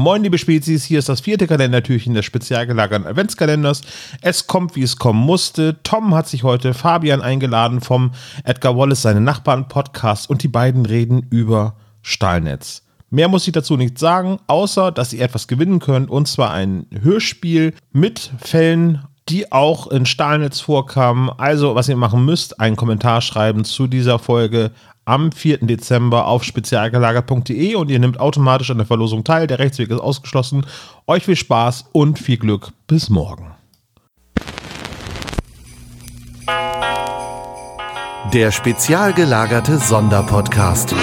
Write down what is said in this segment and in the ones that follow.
Moin, liebe Spezies, hier ist das vierte Kalendertürchen des spezial gelagerten Adventskalenders. Es kommt, wie es kommen musste. Tom hat sich heute Fabian eingeladen vom Edgar Wallace, seine Nachbarn Podcast und die beiden reden über Stahlnetz. Mehr muss ich dazu nicht sagen, außer dass ihr etwas gewinnen könnt und zwar ein Hörspiel mit Fällen die auch in Stahlnetz vorkamen. Also, was ihr machen müsst, einen Kommentar schreiben zu dieser Folge am 4. Dezember auf spezialgelagert.de und ihr nehmt automatisch an der Verlosung teil. Der Rechtsweg ist ausgeschlossen. Euch viel Spaß und viel Glück. Bis morgen. Der spezial gelagerte Sonderpodcast.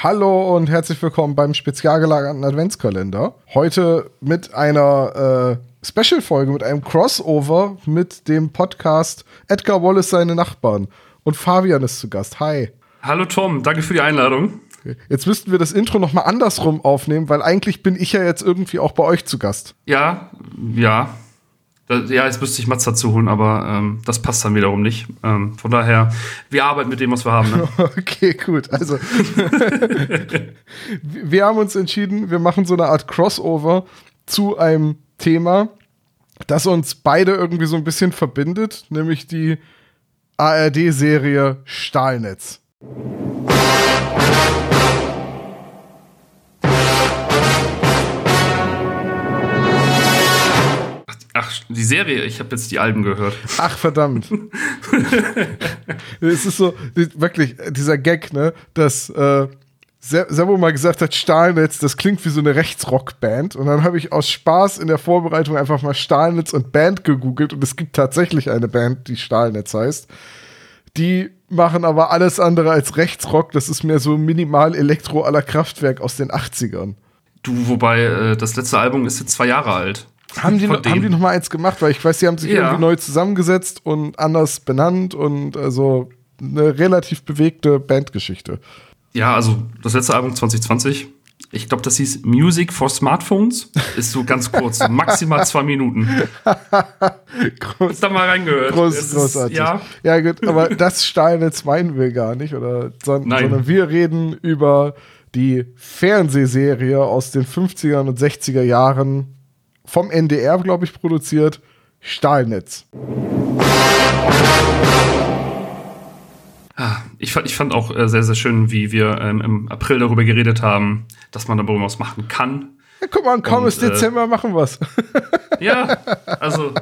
Hallo und herzlich willkommen beim spezial gelagerten Adventskalender. Heute mit einer äh, Special-Folge, mit einem Crossover mit dem Podcast Edgar Wallace seine Nachbarn. Und Fabian ist zu Gast. Hi. Hallo Tom, danke für die Einladung. Jetzt müssten wir das Intro noch mal andersrum aufnehmen, weil eigentlich bin ich ja jetzt irgendwie auch bei euch zu Gast. Ja, ja. Ja, jetzt müsste ich Mats dazu holen, aber ähm, das passt dann wiederum nicht. Ähm, von daher, wir arbeiten mit dem, was wir haben. Ne? Okay, gut. Also, wir haben uns entschieden, wir machen so eine Art Crossover zu einem Thema, das uns beide irgendwie so ein bisschen verbindet, nämlich die ARD-Serie Stahlnetz. Die Serie, ich habe jetzt die Alben gehört. Ach, verdammt. es ist so, wirklich, dieser Gag, ne, dass äh, Servo mal gesagt hat, Stahlnetz, das klingt wie so eine Rechtsrockband. Und dann habe ich aus Spaß in der Vorbereitung einfach mal Stahlnetz und Band gegoogelt und es gibt tatsächlich eine Band, die Stahlnetz heißt. Die machen aber alles andere als Rechtsrock. Das ist mehr so minimal Elektro aller Kraftwerk aus den 80ern. Du, wobei äh, das letzte Album ist jetzt zwei Jahre alt. Haben die, haben die noch mal eins gemacht? Weil ich weiß, die haben sich ja. irgendwie neu zusammengesetzt und anders benannt und also eine relativ bewegte Bandgeschichte. Ja, also das letzte Album 2020, ich glaube, das hieß Music for Smartphones. Ist so ganz kurz, maximal zwei Minuten. Groß, da mal reingehört. Groß, großartig. Ist, ja. ja, gut, aber das Stahlnetz meinen wir gar nicht, oder? Son Nein. Sondern wir reden über die Fernsehserie aus den 50er und 60er Jahren vom NDR, glaube ich, produziert. Stahlnetz. Ah, ich fand, ich fand auch äh, sehr, sehr schön, wie wir ähm, im April darüber geredet haben, dass man darüber was machen kann. Ja, guck mal, kaum ist Dezember, äh, machen wir's. ja, also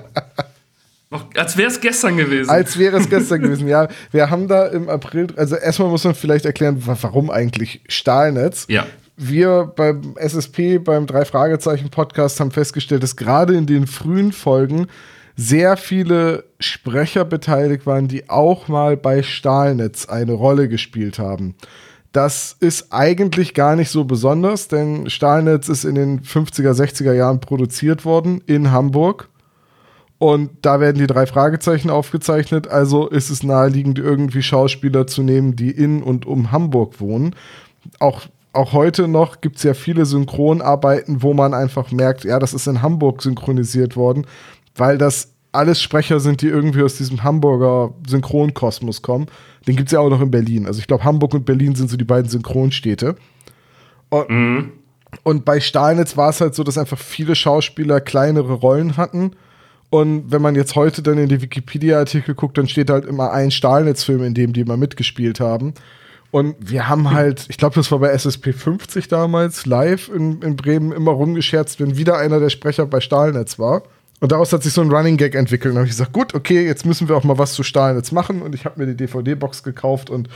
noch, als wäre es gestern gewesen. Als wäre es gestern gewesen, ja. Wir haben da im April, also erstmal muss man vielleicht erklären, warum eigentlich Stahlnetz. Ja wir beim SSP, beim Drei-Fragezeichen-Podcast haben festgestellt, dass gerade in den frühen Folgen sehr viele Sprecher beteiligt waren, die auch mal bei Stahlnetz eine Rolle gespielt haben. Das ist eigentlich gar nicht so besonders, denn Stahlnetz ist in den 50er, 60er Jahren produziert worden in Hamburg. Und da werden die drei Fragezeichen aufgezeichnet. Also ist es naheliegend, irgendwie Schauspieler zu nehmen, die in und um Hamburg wohnen. Auch auch heute noch gibt es ja viele Synchronarbeiten, wo man einfach merkt, ja, das ist in Hamburg synchronisiert worden, weil das alles Sprecher sind, die irgendwie aus diesem Hamburger Synchronkosmos kommen. Den gibt es ja auch noch in Berlin. Also ich glaube, Hamburg und Berlin sind so die beiden Synchronstädte. Und, mhm. und bei Stahlnetz war es halt so, dass einfach viele Schauspieler kleinere Rollen hatten. Und wenn man jetzt heute dann in die Wikipedia-Artikel guckt, dann steht halt immer ein Stahlnetz-Film, in dem die immer mitgespielt haben. Und wir haben halt, ich glaube, das war bei SSP 50 damals, live in, in Bremen immer rumgescherzt, wenn wieder einer der Sprecher bei Stahlnetz war. Und daraus hat sich so ein Running Gag entwickelt. Und habe ich gesagt, gut, okay, jetzt müssen wir auch mal was zu Stahlnetz machen. Und ich habe mir die DVD-Box gekauft und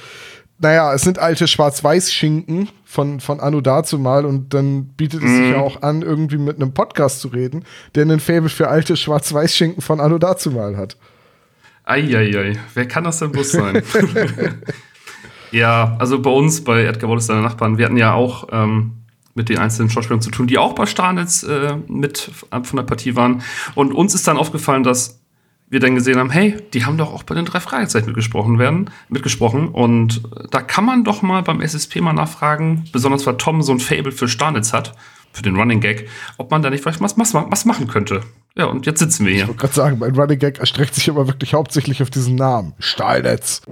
naja, es sind alte Schwarz-Weiß-Schinken von, von Anno dazumal und dann bietet es mm. sich mhm. ja auch an, irgendwie mit einem Podcast zu reden, der einen Faible für alte Schwarz-Weiß-Schinken von Anno dazumal hat. Eieiei, wer kann das denn bloß sein? Ja, also bei uns, bei Edgar Wallace, seine Nachbarn, wir hatten ja auch ähm, mit den einzelnen Schauspielern zu tun, die auch bei Starnitz äh, mit von der Partie waren. Und uns ist dann aufgefallen, dass wir dann gesehen haben, hey, die haben doch auch bei den drei Fragezeichen mitgesprochen werden, mitgesprochen. Und da kann man doch mal beim SSP mal nachfragen, besonders weil Tom so ein Fable für Starnitz hat, für den Running Gag, ob man da nicht vielleicht was, was, was machen könnte. Ja, und jetzt sitzen wir hier. Ich wollte gerade sagen, mein Running Gag erstreckt sich aber wirklich hauptsächlich auf diesen Namen. Stahlnetz.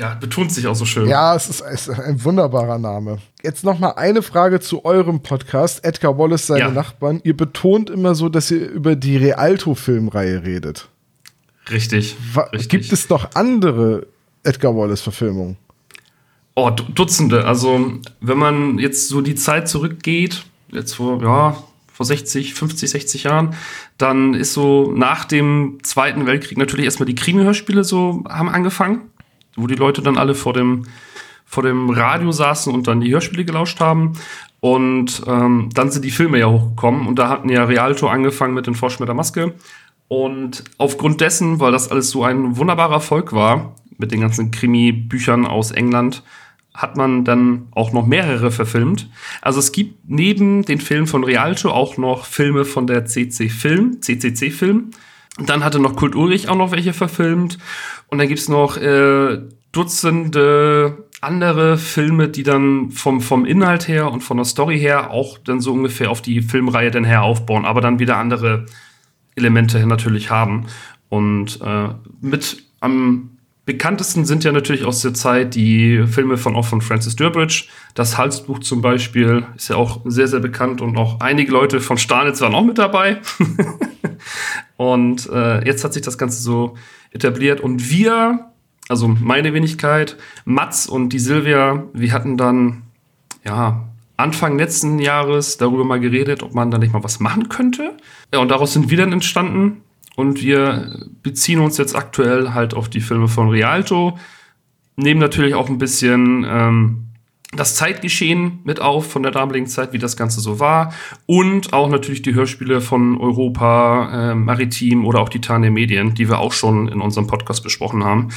Ja, betont sich auch so schön. Ja, es ist, es ist ein wunderbarer Name. Jetzt noch mal eine Frage zu eurem Podcast, Edgar Wallace, seine ja. Nachbarn. Ihr betont immer so, dass ihr über die Rialto-Filmreihe redet. Richtig, richtig. Gibt es noch andere Edgar Wallace-Verfilmungen? Oh, Dutzende. Also, wenn man jetzt so die Zeit zurückgeht, jetzt vor, ja, vor 60, 50, 60 Jahren, dann ist so nach dem Zweiten Weltkrieg natürlich erstmal die Krimi-Hörspiele so haben angefangen wo die Leute dann alle vor dem, vor dem Radio saßen und dann die Hörspiele gelauscht haben. Und ähm, dann sind die Filme ja hochgekommen und da hatten ja Rialto angefangen mit den Forsch mit der Maske. Und aufgrund dessen, weil das alles so ein wunderbarer Erfolg war, mit den ganzen Krimi-Büchern aus England, hat man dann auch noch mehrere verfilmt. Also es gibt neben den Filmen von Rialto auch noch Filme von der CC Film, CCC Film. Dann hatte noch Kult Ulrich auch noch welche verfilmt. Und dann gibt's noch äh, Dutzende andere Filme, die dann vom, vom Inhalt her und von der Story her auch dann so ungefähr auf die Filmreihe dann her aufbauen, aber dann wieder andere Elemente natürlich haben. Und äh, mit am bekanntesten sind ja natürlich aus der Zeit die Filme von auch von Francis Durbridge. Das Halsbuch zum Beispiel ist ja auch sehr, sehr bekannt und auch einige Leute von Starnitz waren auch mit dabei. und äh, jetzt hat sich das Ganze so etabliert und wir, also meine Wenigkeit, Mats und die Silvia, wir hatten dann, ja, Anfang letzten Jahres darüber mal geredet, ob man da nicht mal was machen könnte. Ja, und daraus sind wir dann entstanden. Und wir beziehen uns jetzt aktuell halt auf die Filme von Rialto, nehmen natürlich auch ein bisschen ähm, das Zeitgeschehen mit auf von der damaligen Zeit, wie das Ganze so war. Und auch natürlich die Hörspiele von Europa, äh, Maritim oder auch die Tane Medien, die wir auch schon in unserem Podcast besprochen haben.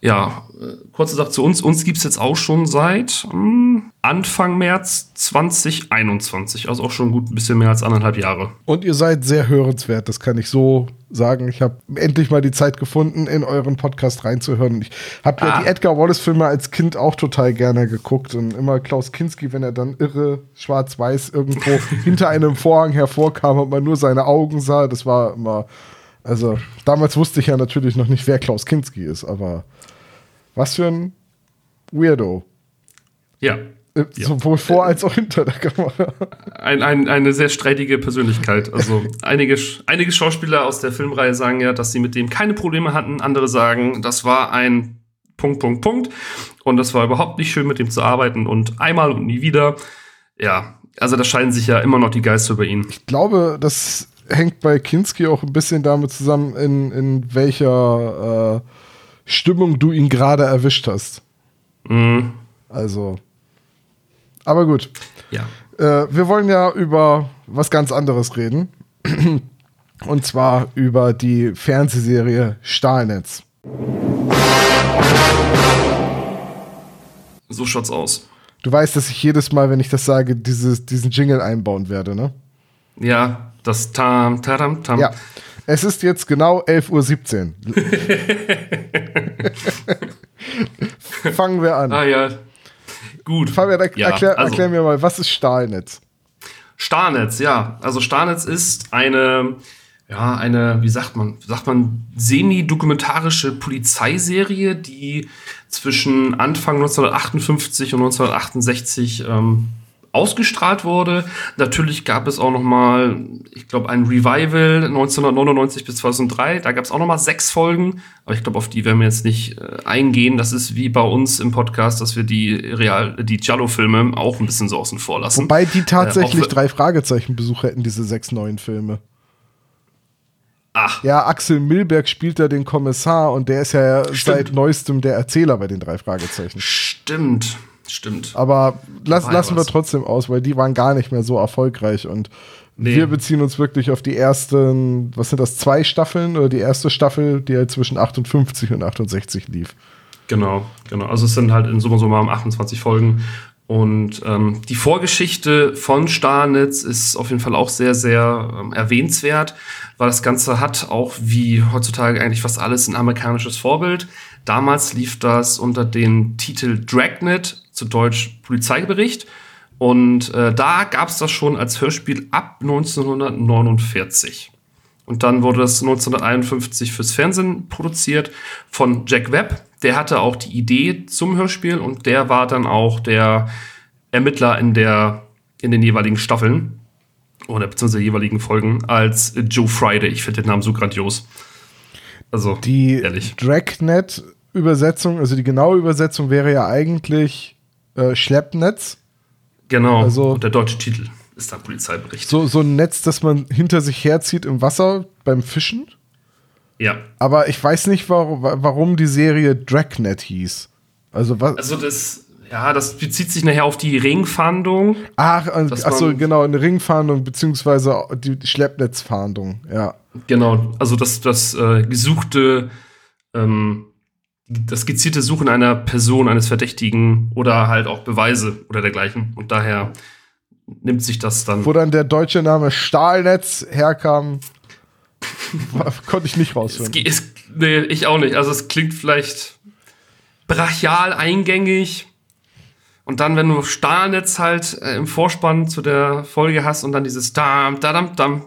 Ja, äh, kurze Sache zu uns. Uns gibt's jetzt auch schon seit hm, Anfang März 2021, also auch schon gut ein bisschen mehr als anderthalb Jahre. Und ihr seid sehr hörenswert, das kann ich so sagen. Ich habe endlich mal die Zeit gefunden, in euren Podcast reinzuhören. Ich habe ah. ja die Edgar Wallace-Filme als Kind auch total gerne geguckt und immer Klaus Kinski, wenn er dann irre schwarz-weiß irgendwo hinter einem Vorhang hervorkam und man nur seine Augen sah, das war immer. Also, damals wusste ich ja natürlich noch nicht, wer Klaus Kinski ist, aber was für ein Weirdo. Ja. Äh, sowohl ja. vor als auch hinter der Kamera. Ein, ein, eine sehr streitige Persönlichkeit. Also einige, einige Schauspieler aus der Filmreihe sagen ja, dass sie mit dem keine Probleme hatten. Andere sagen, das war ein Punkt, Punkt, Punkt. Und das war überhaupt nicht schön, mit dem zu arbeiten. Und einmal und nie wieder. Ja, also da scheinen sich ja immer noch die Geister über ihn. Ich glaube, das hängt bei Kinski auch ein bisschen damit zusammen, in, in welcher äh, Stimmung du ihn gerade erwischt hast. Mhm. Also. Aber gut. Ja. Äh, wir wollen ja über was ganz anderes reden. Und zwar über die Fernsehserie Stahlnetz. So schaut's aus. Du weißt, dass ich jedes Mal, wenn ich das sage, dieses, diesen Jingle einbauen werde, ne? Ja, das Tam, Taram, Tam. Ja. Es ist jetzt genau 11.17 Uhr. Fangen wir an. Ah ja. Gut. Fabian, er ja, erklär, also, erklär mir mal, was ist Stahlnetz? Stahlnetz, ja. Also Stahlnetz ist eine, ja, eine, wie sagt man, sagt man, semi-dokumentarische Polizeiserie, die zwischen Anfang 1958 und 1968 ähm, ausgestrahlt wurde. Natürlich gab es auch noch mal, ich glaube, ein Revival 1999 bis 2003. Da gab es auch noch mal sechs Folgen, aber ich glaube, auf die werden wir jetzt nicht äh, eingehen. Das ist wie bei uns im Podcast, dass wir die Real, die Giallo-Filme auch ein bisschen so außen vor lassen. Wobei die tatsächlich äh, drei Fragezeichen Besuch hätten, diese sechs neuen Filme. Ach. Ja, Axel Milberg spielt da den Kommissar und der ist ja Stimmt. seit neuestem der Erzähler bei den drei Fragezeichen. Stimmt. Stimmt. Aber lass, lassen wir trotzdem aus, weil die waren gar nicht mehr so erfolgreich und nee. wir beziehen uns wirklich auf die ersten, was sind das, zwei Staffeln oder die erste Staffel, die halt zwischen 58 und 68 lief. Genau, genau. Also es sind halt in Summa summarum 28 Folgen. Und ähm, die Vorgeschichte von Starnitz ist auf jeden Fall auch sehr, sehr ähm, erwähnenswert, weil das Ganze hat auch wie heutzutage eigentlich fast alles ein amerikanisches Vorbild. Damals lief das unter dem Titel Dragnet, zu Deutsch Polizeibericht. Und äh, da gab es das schon als Hörspiel ab 1949. Und dann wurde das 1951 fürs Fernsehen produziert von Jack Webb. Der hatte auch die Idee zum Hörspiel und der war dann auch der Ermittler in, der, in den jeweiligen Staffeln oder beziehungsweise jeweiligen Folgen als Joe Friday. Ich finde den Namen so grandios. Also, die Dragnet-Übersetzung, also die genaue Übersetzung wäre ja eigentlich äh, Schleppnetz. Genau, also, und der deutsche Titel ist dann Polizeibericht. So, so ein Netz, das man hinter sich herzieht im Wasser beim Fischen. Ja. Aber ich weiß nicht, warum, warum die Serie Dragnet hieß. Also, was? Also, das, ja, das bezieht sich nachher auf die Ringfahndung. Ach, achso, genau, eine Ringfahndung, beziehungsweise die Schleppnetzfahndung, ja. Genau, also das, das äh, gesuchte, ähm, das gezielte Suchen einer Person, eines Verdächtigen oder halt auch Beweise oder dergleichen. Und daher nimmt sich das dann. Wo dann der deutsche Name Stahlnetz herkam, konnte ich nicht rausfinden. Es, es, nee, ich auch nicht. Also es klingt vielleicht brachial eingängig. Und dann, wenn du Stahlnetz halt äh, im Vorspann zu der Folge hast und dann dieses Dam, Dadam, Dam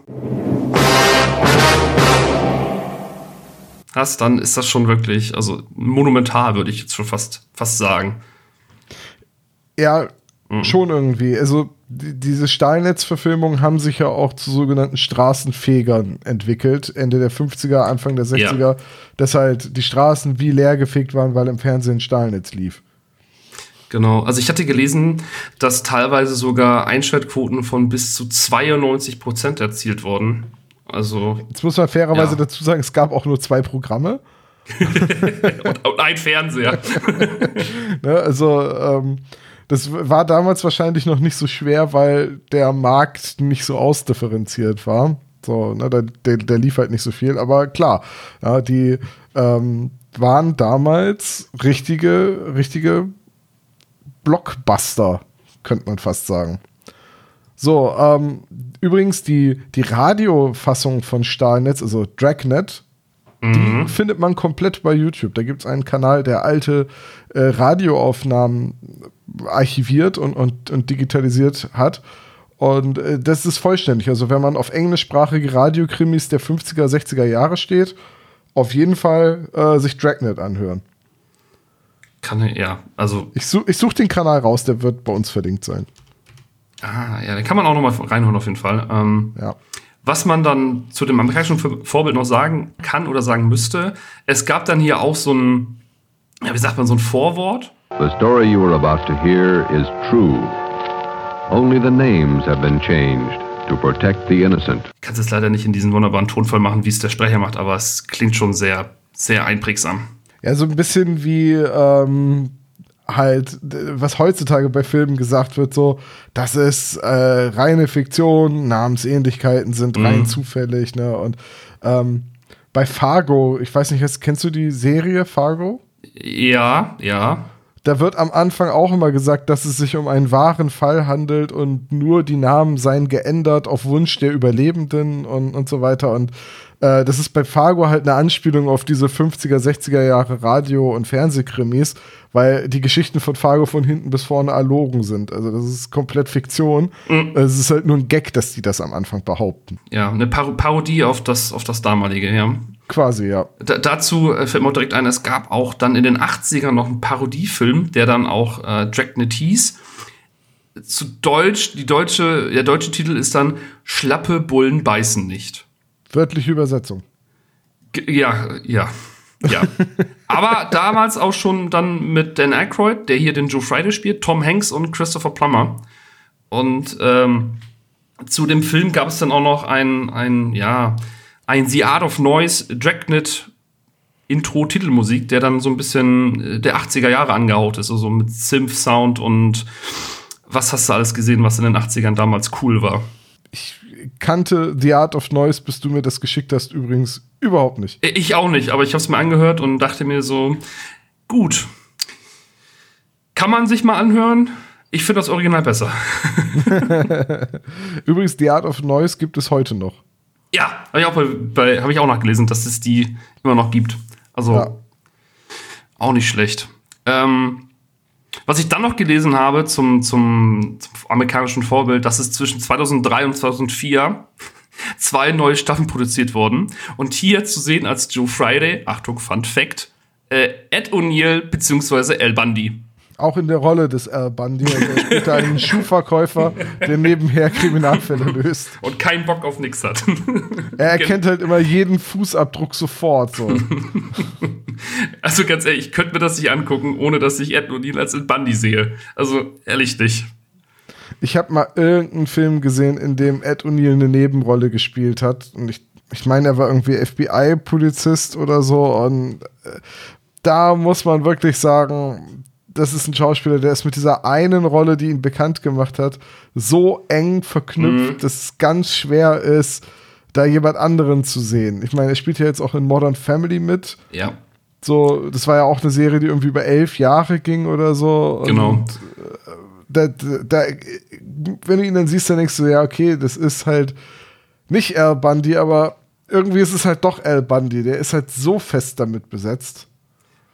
hast, dann ist das schon wirklich, also monumental, würde ich jetzt schon fast, fast sagen. Ja, mhm. schon irgendwie. Also diese Stahlnetz-Verfilmungen haben sich ja auch zu sogenannten Straßenfegern entwickelt, Ende der 50er, Anfang der 60er, ja. dass halt die Straßen wie leer gefegt waren, weil im Fernsehen Stahlnetz lief. Genau, also ich hatte gelesen, dass teilweise sogar Einschaltquoten von bis zu 92 Prozent erzielt wurden. Also. Jetzt muss man fairerweise ja. dazu sagen, es gab auch nur zwei Programme. und, und, ein Fernseher. ne, also, ähm, das war damals wahrscheinlich noch nicht so schwer, weil der Markt nicht so ausdifferenziert war. So, ne, der, der, der lief halt nicht so viel, aber klar, ja, die ähm, waren damals richtige, richtige Blockbuster, könnte man fast sagen. So, ähm, übrigens die, die Radiofassung von Stahlnetz, also Dragnet, mhm. die findet man komplett bei YouTube. Da gibt es einen Kanal, der alte äh, Radioaufnahmen archiviert und, und, und digitalisiert hat. Und äh, das ist vollständig. Also wenn man auf englischsprachige Radiokrimis der 50er, 60er Jahre steht, auf jeden Fall äh, sich Dragnet anhören. Kann ja, also. Ich, such, ich suche den Kanal raus, der wird bei uns verlinkt sein. Ah, ja, den kann man auch noch mal reinholen auf jeden Fall. Ähm, ja. Was man dann zu dem amerikanischen Vorbild noch sagen kann oder sagen müsste, es gab dann hier auch so ein, ja, wie sagt man, so ein Vorwort. The story you are about to hear is true. Only the names have been changed to protect the innocent. Ich kann es leider nicht in diesen wunderbaren Tonfall machen, wie es der Sprecher macht, aber es klingt schon sehr, sehr einprägsam. Ja, so ein bisschen wie ähm, halt, was heutzutage bei Filmen gesagt wird, so, das ist äh, reine Fiktion, Namensähnlichkeiten sind mhm. rein zufällig, ne? Und ähm, bei Fargo, ich weiß nicht, kennst du die Serie Fargo? Ja, ja. Da wird am Anfang auch immer gesagt, dass es sich um einen wahren Fall handelt und nur die Namen seien geändert auf Wunsch der Überlebenden und, und so weiter. Und äh, das ist bei Fargo halt eine Anspielung auf diese 50er, 60er Jahre Radio- und Fernsehkrimis, weil die Geschichten von Fargo von hinten bis vorne erlogen sind. Also das ist komplett Fiktion. Mhm. Es ist halt nur ein Gag, dass die das am Anfang behaupten. Ja, eine Par Parodie auf das, auf das damalige, ja. Quasi, ja. Da, dazu äh, fällt mir direkt ein, es gab auch dann in den 80ern noch einen Parodiefilm, der dann auch äh, Dragnet hieß. Zu Deutsch, die deutsche, der deutsche Titel ist dann Schlappe Bullen beißen nicht. Wörtliche Übersetzung. Ja, ja. Ja. Aber damals auch schon dann mit Dan Aykroyd, der hier den Joe Friday spielt, Tom Hanks und Christopher Plummer. Und ähm, zu dem Film gab es dann auch noch ein, ein, ja, ein The Art of Noise Dragnet Intro-Titelmusik, der dann so ein bisschen äh, der 80er Jahre angehaut ist, also mit Synth-Sound und was hast du alles gesehen, was in den 80ern damals cool war? Ich kannte The Art of Noise, bis du mir das geschickt hast, übrigens überhaupt nicht. Ich auch nicht, aber ich habe es mir angehört und dachte mir so, Gut. Kann man sich mal anhören. Ich finde das Original besser. Übrigens, The Art of Noise gibt es heute noch. Ja, habe ich, auch bei, bei, hab ich auch nachgelesen, dass es die immer noch gibt. Also Ja. auch nicht schlecht. Ähm, was ich dann noch gelesen habe zum, zum, zum amerikanischen Vorbild, dass es zwischen 2003 und 2004 zwei neue Staffeln produziert wurden. Und hier zu sehen als Joe Friday, Achtung, Fun Fact, äh, Ed O'Neill bzw. El Bundy. Auch in der Rolle des Al Bundy. Also er spielt einen Schuhverkäufer, der nebenher Kriminalfälle löst. Und keinen Bock auf nix hat. Er erkennt halt immer jeden Fußabdruck sofort. So. Also ganz ehrlich, ich könnte mir das nicht angucken, ohne dass ich Ed O'Neill als El Bundy sehe. Also ehrlich nicht. Ich habe mal irgendeinen Film gesehen, in dem Ed O'Neill eine Nebenrolle gespielt hat. Und ich, ich meine, er war irgendwie FBI-Polizist oder so. Und äh, da muss man wirklich sagen, das ist ein Schauspieler, der ist mit dieser einen Rolle, die ihn bekannt gemacht hat, so eng verknüpft, dass es ganz schwer ist, da jemand anderen zu sehen. Ich meine, er spielt ja jetzt auch in Modern Family mit. Ja, So, das war ja auch eine Serie, die irgendwie über elf Jahre ging oder so. Und genau. da, da, wenn du ihn dann siehst, dann denkst du, ja, okay, das ist halt nicht Al Bundy, aber irgendwie ist es halt doch Al Bundy. Der ist halt so fest damit besetzt.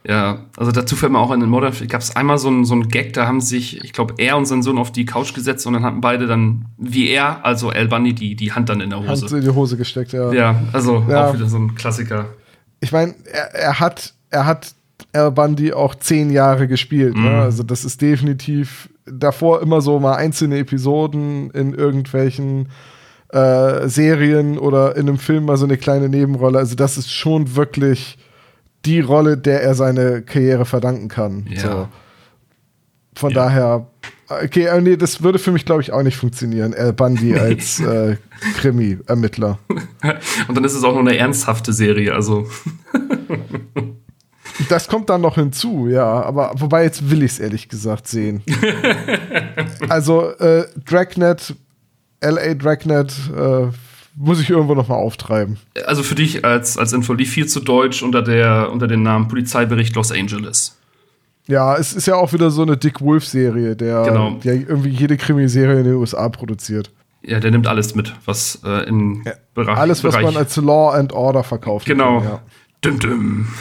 Ja, also dazu fällt mir auch in den Modern gab es einmal so einen so einen Gag, da haben sich, ich glaube, er und sein Sohn auf die Couch gesetzt und dann hatten beide dann, wie er, also El Bundy, die, die Hand dann in der Hand Hose. in die Hose gesteckt, ja. Ja, also Ja. auch wieder so ein Klassiker. Ich meine, er, er hat, er hat Al Bundy auch zehn Jahre gespielt. Ne? Also das ist definitiv davor immer so mal einzelne Episoden in irgendwelchen äh, Serien oder in einem Film mal so eine kleine Nebenrolle. Also das ist schon wirklich die Rolle, der er seine Karriere verdanken kann. Ja. So. Von Ja. daher, okay, äh, nee, das würde für mich, glaube ich, auch nicht funktionieren. Al Bundy als äh, Krimi-Ermittler. Und dann ist es auch noch eine ernsthafte Serie, also Das kommt dann noch hinzu, ja. Aber wobei jetzt will ich es ehrlich gesagt sehen. also äh, Dragnet, LA Dragnet, äh, muss ich irgendwo noch mal auftreiben. also für dich als, als Info lief viel zu deutsch unter, der, unter dem Namen Polizeibericht Los Angeles. Ja, es ist ja auch wieder so eine Dick Wolf-Serie, der, Genau. der irgendwie jede Krimiserie in den USA produziert. Ja, der nimmt alles mit, was äh, in Bereich. Alles, was Bereich man als Law and Order verkauft. Genau. Ja. Düm, düm.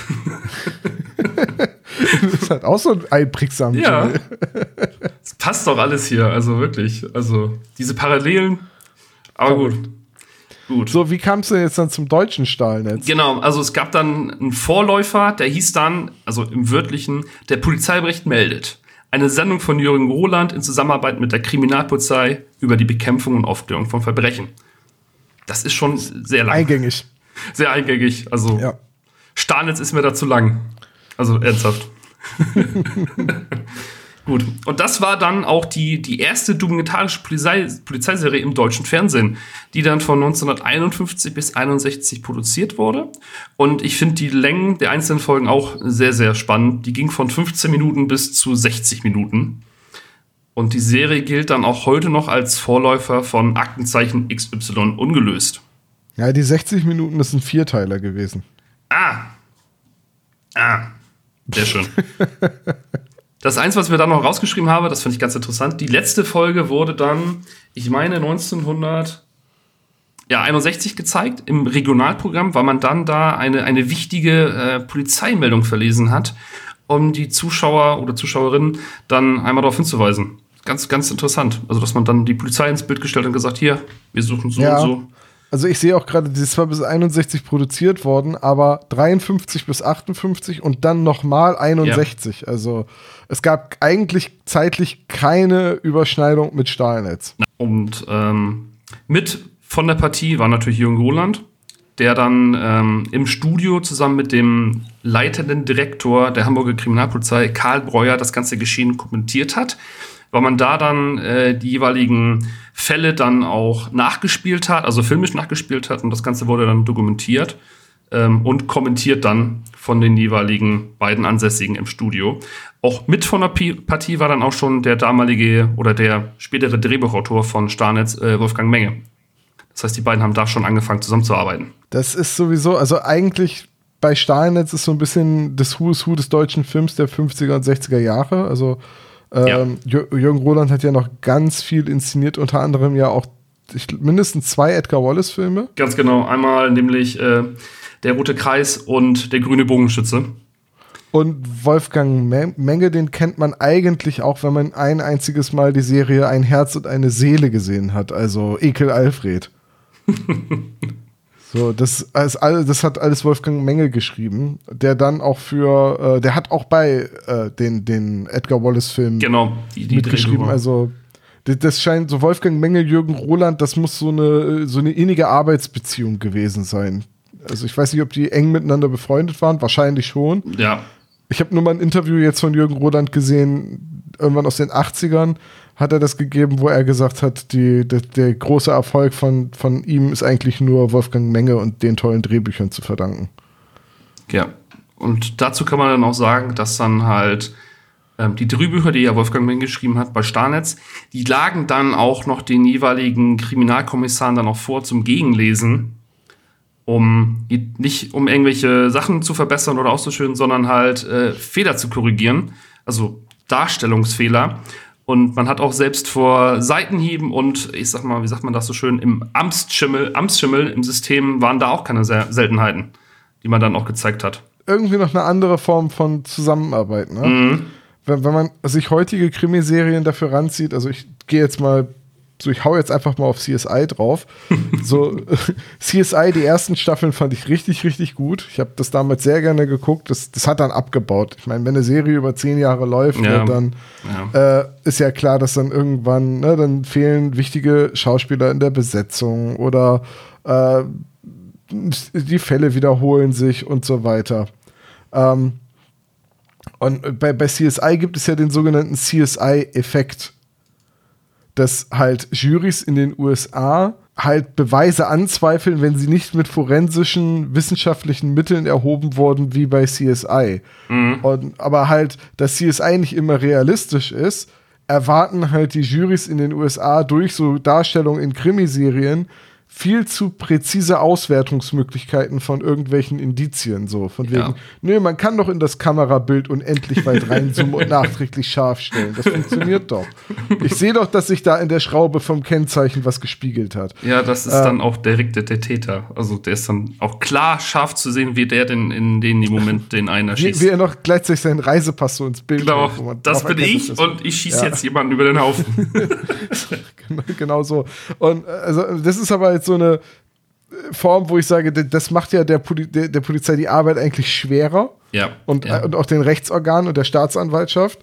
Das ist halt auch so ein einprägsamer Ja. Es passt doch alles hier, also wirklich. Also diese Parallelen. Aber gut. Gut. So, wie kam es denn jetzt dann zum deutschen Stahlnetz? Genau, also es gab dann einen Vorläufer, der hieß dann, also im wörtlichen, der Polizeibericht meldet. Eine Sendung von Jürgen Roland in Zusammenarbeit mit der Kriminalpolizei über die Bekämpfung und Aufklärung von Verbrechen. Das ist schon sehr lang. Eingängig. Sehr eingängig. Also Ja. Starnitz ist mir da zu lang. Also ernsthaft. Gut. Und das war dann auch die, die erste dokumentarische Polizei, Polizeiserie im deutschen Fernsehen, die dann von 1951 bis 61 produziert wurde. Und ich finde die Längen der einzelnen Folgen auch sehr, sehr spannend. Die ging von 15 Minuten bis zu 60 Minuten. Und die Serie gilt dann auch heute noch als Vorläufer von Aktenzeichen XY ungelöst. Ja, die 60 Minuten, das sind Vierteiler gewesen. Ah. Ah. Sehr schön. Das eins, was mir dann noch rausgeschrieben habe, das fand ich ganz interessant. Die letzte Folge wurde dann, ich meine, 1961 gezeigt im Regionalprogramm, weil man dann da eine, eine wichtige äh, Polizeimeldung verlesen hat, um die Zuschauer oder Zuschauerinnen dann einmal darauf hinzuweisen. Ganz, ganz interessant. Also, dass man dann die Polizei ins Bild gestellt hat und gesagt, hier, wir suchen so Ja. und so. Also ich sehe auch gerade, das ist zwar bis 61 produziert worden, aber 53 bis 58 und dann nochmal 61. Also es gab eigentlich zeitlich keine Überschneidung mit Stahlnetz. Und ähm, mit von der Partie war natürlich Jürgen Roland, der dann ähm, im Studio zusammen mit dem leitenden Direktor der Hamburger Kriminalpolizei, Karl Breuer, das ganze Geschehen kommentiert hat, weil man da dann äh, die jeweiligen Fälle dann auch nachgespielt hat, also filmisch nachgespielt hat und das Ganze wurde dann dokumentiert ähm, und kommentiert dann von den jeweiligen beiden Ansässigen im Studio. Auch mit von der Pi- Partie war dann auch schon der damalige oder der spätere Drehbuchautor von Starnetz, äh, Wolfgang Menge. Das heißt, die beiden haben da schon angefangen zusammenzuarbeiten. Das ist sowieso, also eigentlich bei Stahlnetz ist so ein bisschen das Who's Who des deutschen Films der 50er und 60er Jahre. Also ähm, ja. Jürgen Roland hat ja noch ganz viel inszeniert, unter anderem ja auch ich, mindestens zwei Edgar Wallace-Filme. Ganz genau. Einmal nämlich äh, Der Rote Kreis und Der Grüne Bogenschütze. Und Wolfgang Menge, den kennt man eigentlich auch, wenn man ein einziges Mal die Serie Ein Herz und eine Seele gesehen hat, also Ekel Alfred. so, das, das, das hat alles Wolfgang Menge geschrieben, der dann auch für, äh, der hat auch bei äh, den, den Edgar Wallace-Filmen genau, die, die mitgeschrieben. Also das scheint so Wolfgang Menge, Jürgen Roland, das muss so eine, so eine innige Arbeitsbeziehung gewesen sein. Also ich weiß nicht, ob die eng miteinander befreundet waren, wahrscheinlich schon. Ja. Ich habe nur mal ein Interview jetzt von Jürgen Roland gesehen, irgendwann aus den 80ern hat er das gegeben, wo er gesagt hat, die, der, der große Erfolg von, von ihm ist eigentlich nur Wolfgang Menge und den tollen Drehbüchern zu verdanken. Ja, und dazu kann man dann auch sagen, dass dann halt ähm, die Drehbücher, die ja Wolfgang Menge geschrieben hat bei Starnetz, die lagen dann auch noch den jeweiligen Kriminalkommissaren dann auch vor zum Gegenlesen um nicht um irgendwelche Sachen zu verbessern oder auszuschönen, sondern halt äh, Fehler zu korrigieren, also Darstellungsfehler. Und man hat auch selbst vor Seitenhieben und ich sag mal, wie sagt man das so schön, im Amtsschimmel, Amtsschimmel im System waren da auch keine Seltenheiten, die man dann auch gezeigt hat. Irgendwie noch eine andere Form von Zusammenarbeit, ne? Mhm. Wenn, wenn man sich heutige Krimiserien dafür ranzieht, also ich gehe jetzt mal so ich hau jetzt einfach mal auf CSI drauf. so CSI, die ersten Staffeln fand ich richtig, richtig gut. Ich habe das damals sehr gerne geguckt. Das, das hat dann abgebaut. Ich meine, wenn eine Serie über zehn Jahre läuft, ne, ja. ne, dann ja. Äh, ist ja klar, dass dann irgendwann, ne, dann fehlen wichtige Schauspieler in der Besetzung oder äh, die Fälle wiederholen sich und so weiter. Ähm, und bei, bei CSI gibt es ja den sogenannten CSI-Effekt dass halt Juries in den USA halt Beweise anzweifeln, wenn sie nicht mit forensischen wissenschaftlichen Mitteln erhoben wurden, wie bei CSI. Mhm. Und, aber halt, dass CSI nicht immer realistisch ist, erwarten halt die Juries in den USA durch so Darstellungen in Krimiserien, viel zu präzise Auswertungsmöglichkeiten von irgendwelchen Indizien. So, von wegen, ja. nö, man kann doch in das Kamerabild unendlich weit reinzoomen und nachträglich scharf stellen. Das funktioniert doch. Ich sehe doch, dass sich da in der Schraube vom Kennzeichen was gespiegelt hat. Ja, das ist äh, dann auch direkt der Täter. Also der ist dann auch klar scharf zu sehen, wie der denn in den Moment den einen erschießt. Wie, wie er noch gleichzeitig seinen Reisepass so ins Bild Genau, das bin ich das und ich schieße ja. jetzt jemanden über den Haufen. genau, genau so. Und also das ist aber jetzt so eine Form, wo ich sage, das macht ja der, Poli der, der Polizei die Arbeit eigentlich schwerer. Ja. Und, ja. und auch den Rechtsorganen und der Staatsanwaltschaft.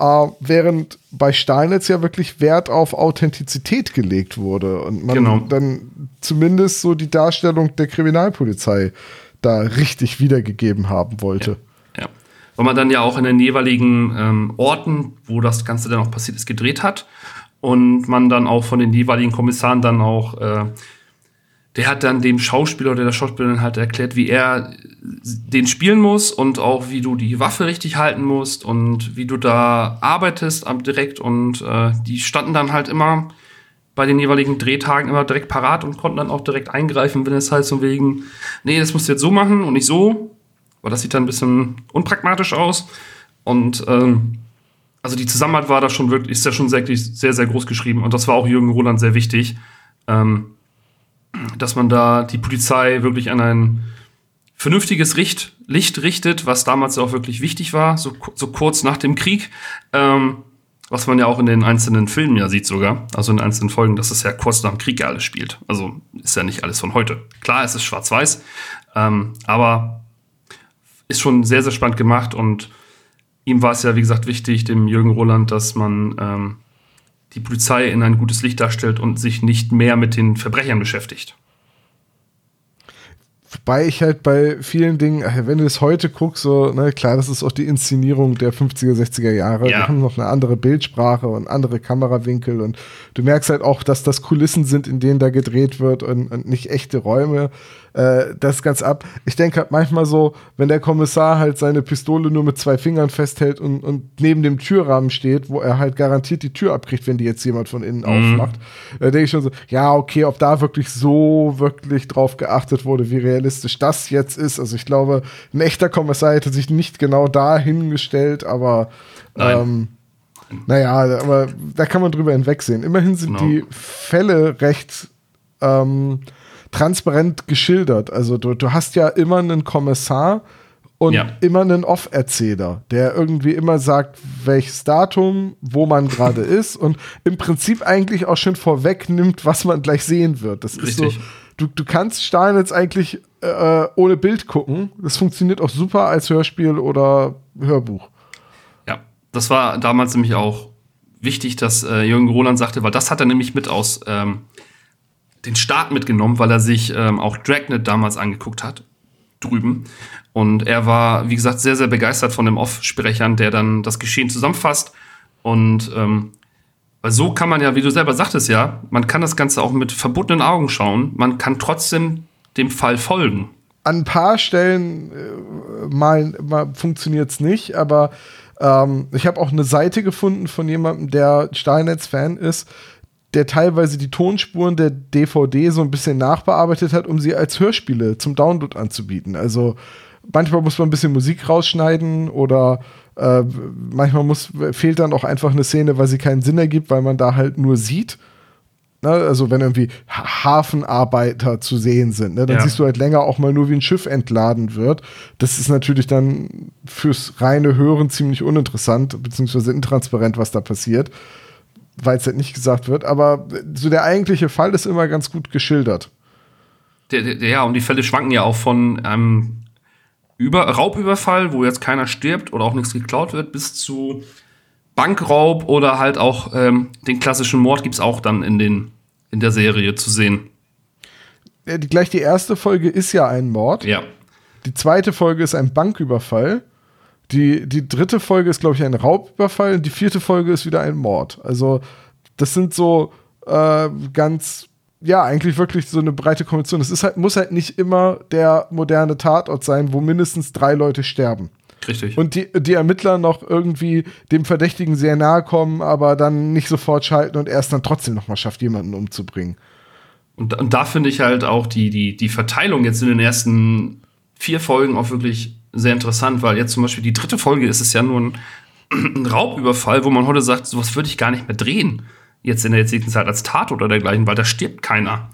Uh, während bei Stahlnetz ja wirklich Wert auf Authentizität gelegt wurde und man genau. dann zumindest so die Darstellung der Kriminalpolizei da richtig wiedergegeben haben wollte. Ja, ja. weil man dann ja auch in den jeweiligen ähm, Orten, wo das Ganze dann auch passiert ist, gedreht hat und man dann auch von den jeweiligen Kommissaren dann auch äh, der hat dann dem Schauspieler oder der Schauspielerin halt erklärt, wie er den spielen muss und auch wie du die Waffe richtig halten musst und wie du da arbeitest am direkt. Und äh, die standen dann halt immer bei den jeweiligen Drehtagen immer direkt parat und konnten dann auch direkt eingreifen, wenn es halt so wegen, nee, das musst du jetzt so machen und nicht so, weil das sieht dann ein bisschen unpragmatisch aus. Und ähm, also die Zusammenarbeit war da schon wirklich, ist ja schon sehr, sehr, sehr groß geschrieben. Und das war auch Jürgen Roland sehr wichtig. Ähm, dass man da die Polizei wirklich an ein vernünftiges Richt, Licht richtet, was damals auch wirklich wichtig war, so, so kurz nach dem Krieg. Ähm, was man ja auch in den einzelnen Filmen ja sieht sogar, also in einzelnen Folgen, dass es ja kurz nach dem Krieg ja alles spielt. Also ist ja nicht alles von heute. Klar, es ist schwarz-weiß, ähm, aber ist schon sehr, sehr spannend gemacht und ihm war es ja, wie gesagt, wichtig, dem Jürgen Roland, dass man ähm, die Polizei in ein gutes Licht darstellt und sich nicht mehr mit den Verbrechern beschäftigt. Wobei ich halt bei vielen Dingen, äh, wenn du es heute guckst, so, na ne, klar, das ist auch die Inszenierung der 50er, 60er Jahre. Ja. Wir haben noch eine andere Bildsprache und andere Kamerawinkel und du merkst halt auch, dass das Kulissen sind, in denen da gedreht wird und, und nicht echte Räume äh, das ganz ab. Ich denke halt manchmal so, wenn der Kommissar halt seine Pistole nur mit zwei Fingern festhält und, und neben dem Türrahmen steht, wo er halt garantiert die Tür abkriegt, wenn die jetzt jemand von innen mhm. aufmacht, äh, denke ich schon so, ja, okay, ob da wirklich so wirklich drauf geachtet wurde, wie realistisch realistisch das jetzt ist. Also ich glaube, ein echter Kommissar hätte sich nicht genau da hingestellt, aber ähm, naja, aber da kann man drüber hinwegsehen. Immerhin sind Genau. die Fälle recht ähm, transparent geschildert. Also du, du hast ja immer einen Kommissar und Ja. immer einen Off-Erzähler, der irgendwie immer sagt, welches Datum, wo man gerade ist und im Prinzip eigentlich auch schon vorwegnimmt, was man gleich sehen wird. Das ist so, Richtig. du, du kannst Stein jetzt eigentlich äh, ohne Bild gucken. Das funktioniert auch super als Hörspiel oder Hörbuch. Ja, das war damals nämlich auch wichtig, dass äh, Jürgen Roland sagte, weil das hat er nämlich mit aus ähm, den Start mitgenommen, weil er sich ähm, auch Dragnet damals angeguckt hat, drüben. Und er war, wie gesagt, sehr, sehr begeistert von dem Off-Sprechern, der dann das Geschehen zusammenfasst. Und ähm, so kann man ja, wie du selber sagtest ja, man kann das Ganze auch mit verbundenen Augen schauen. Man kann trotzdem dem Fall folgen. an ein paar Stellen äh, mal, mal funktioniert es nicht, aber ähm, ich habe auch eine Seite gefunden von jemandem, der Stahlnetz-Fan ist, der teilweise die Tonspuren der DVD so ein bisschen nachbearbeitet hat, um sie als Hörspiele zum Download anzubieten. Also manchmal muss man ein bisschen Musik rausschneiden oder äh, manchmal muss, fehlt dann auch einfach eine Szene, weil sie keinen Sinn ergibt, weil man da halt nur sieht. Ne, also wenn irgendwie Ha- Hafenarbeiter zu sehen sind, ne, dann Ja. siehst du halt länger auch mal nur, wie ein Schiff entladen wird. Das ist natürlich dann fürs reine Hören ziemlich uninteressant, beziehungsweise intransparent, was da passiert, weil es halt nicht gesagt wird. Aber so der eigentliche Fall ist immer ganz gut geschildert. Der, der, der, ja, und die Fälle schwanken ja auch von einem Über Raubüberfall, wo jetzt keiner stirbt oder auch nichts geklaut wird, bis zu Bankraub oder halt auch ähm, den klassischen Mord gibt's auch dann in, den, in der Serie zu sehen. Ja, die, gleich die erste Folge ist ja ein Mord. Ja. Die zweite Folge ist ein Banküberfall. Die, die dritte Folge ist, glaube ich, ein Raubüberfall. Und die vierte Folge ist wieder ein Mord. Also, das sind so äh, ganz, ja, eigentlich wirklich so eine breite Kombination. Es ist halt, muss halt nicht immer der moderne Tatort sein, wo mindestens drei Leute sterben. Richtig. Und die, die Ermittler noch irgendwie dem Verdächtigen sehr nahe kommen, aber dann nicht sofort schalten und erst dann trotzdem noch mal schafft, jemanden umzubringen. Und, und da finde ich halt auch die, die, die Verteilung jetzt in den ersten vier Folgen auch wirklich sehr interessant, weil jetzt zum Beispiel die dritte Folge ist es ja nur ein, ein Raubüberfall, wo man heute sagt, sowas würde ich gar nicht mehr drehen, jetzt in der jetzigen Zeit als Tatort oder dergleichen, weil da stirbt keiner.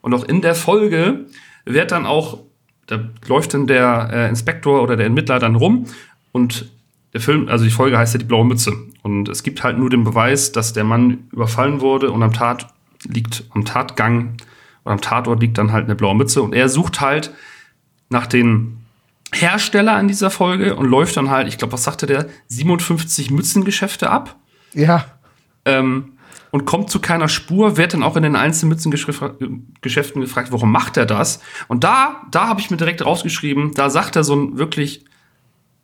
Und auch in der Folge wird dann auch, da läuft dann der äh, Inspektor oder der Ermittler dann rum und der Film, also die Folge heißt ja die blaue Mütze. Und es gibt halt nur den Beweis, dass der Mann überfallen wurde und am Tat liegt, am Tatgang oder am Tatort liegt dann halt eine blaue Mütze und er sucht halt nach den Hersteller in dieser Folge und läuft dann halt, ich glaube, was sagte der, 57 Mützengeschäfte ab Ja, ähm, und kommt zu keiner Spur, wird dann auch in den einzelnen Mützengeschäften gefragt, warum macht er das? Und da, da habe ich mir direkt rausgeschrieben, da sagt er so einen wirklich,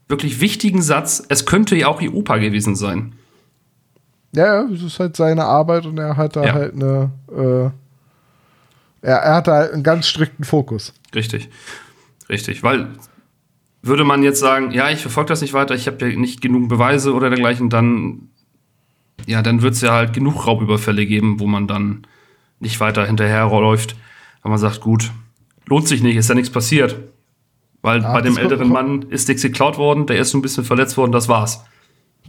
wirklich wichtigen Satz, es könnte ja auch ihr Opa gewesen sein. Ja, ja, es ist halt seine Arbeit und er hat da Ja. halt eine, äh, er, er hat da halt einen ganz strikten Fokus. Richtig. Richtig. Weil würde man jetzt sagen, ja, ich verfolge das nicht weiter, ich habe ja nicht genug Beweise oder dergleichen, dann, ja, dann wird es ja halt genug Raubüberfälle geben, wo man dann nicht weiter hinterherläuft. Wenn man sagt, gut, lohnt sich nicht, ist ja nichts passiert. Weil Ja, bei dem älteren Mann ist nichts geklaut worden, der ist so ein bisschen verletzt worden, das war's.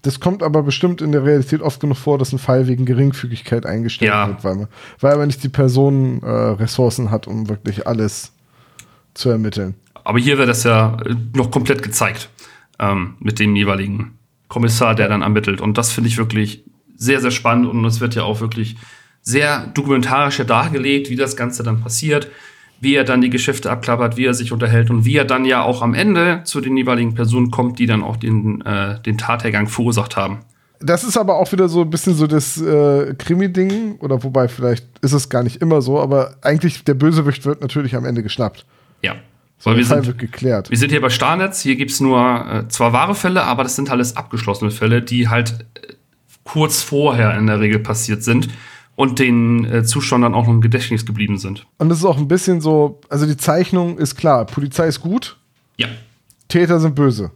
Das kommt aber bestimmt in der Realität oft genug vor, dass ein Fall wegen Geringfügigkeit eingestellt Ja. wird, weil, man, weil man nicht die Personen äh, Ressourcen hat, um wirklich alles zu ermitteln. Aber hier wird das ja äh, noch komplett gezeigt ähm, mit dem jeweiligen Kommissar, der dann ermittelt. Und das finde ich wirklich sehr, sehr spannend. Und es wird ja auch wirklich sehr dokumentarisch dargelegt, wie das Ganze dann passiert, wie er dann die Geschäfte abklappert, wie er sich unterhält und wie er dann ja auch am Ende zu den jeweiligen Personen kommt, die dann auch den, äh, den Tathergang verursacht haben. Das ist aber auch wieder so ein bisschen so das äh, Krimi-Ding, oder wobei vielleicht ist es gar nicht immer so, aber eigentlich der Bösewicht wird natürlich am Ende geschnappt. Ja. So, der wir Fall sind, wird geklärt. Wir sind hier bei Starnetz, hier gibt's nur äh, zwar wahre Fälle, aber das sind alles abgeschlossene Fälle, die halt äh, kurz vorher in der Regel passiert sind und den äh, Zuschauern dann auch noch im Gedächtnis geblieben sind. Und das ist auch ein bisschen so, also die Zeichnung ist klar, Polizei ist gut, Ja, Täter sind böse.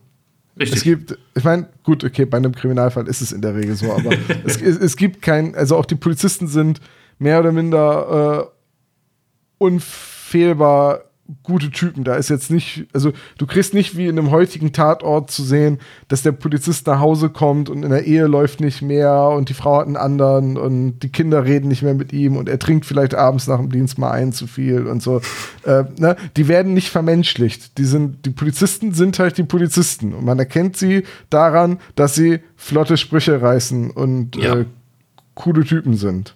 richtig. Es gibt, ich meine, gut, okay, bei einem Kriminalfall ist es in der Regel so, aber es, es, es gibt kein, also auch die Polizisten sind mehr oder minder äh, unfehlbar gute Typen. Da ist jetzt nicht, also du kriegst nicht wie in einem heutigen Tatort zu sehen, dass der Polizist nach Hause kommt und in der Ehe läuft nicht mehr und die Frau hat einen anderen und die Kinder reden nicht mehr mit ihm und er trinkt vielleicht abends nach dem Dienst mal ein zu viel und so. Äh, ne? Die werden nicht vermenschlicht. Die sind, die Polizisten sind halt die Polizisten und man erkennt sie daran, dass sie flotte Sprüche reißen und Ja. äh, coole Typen sind.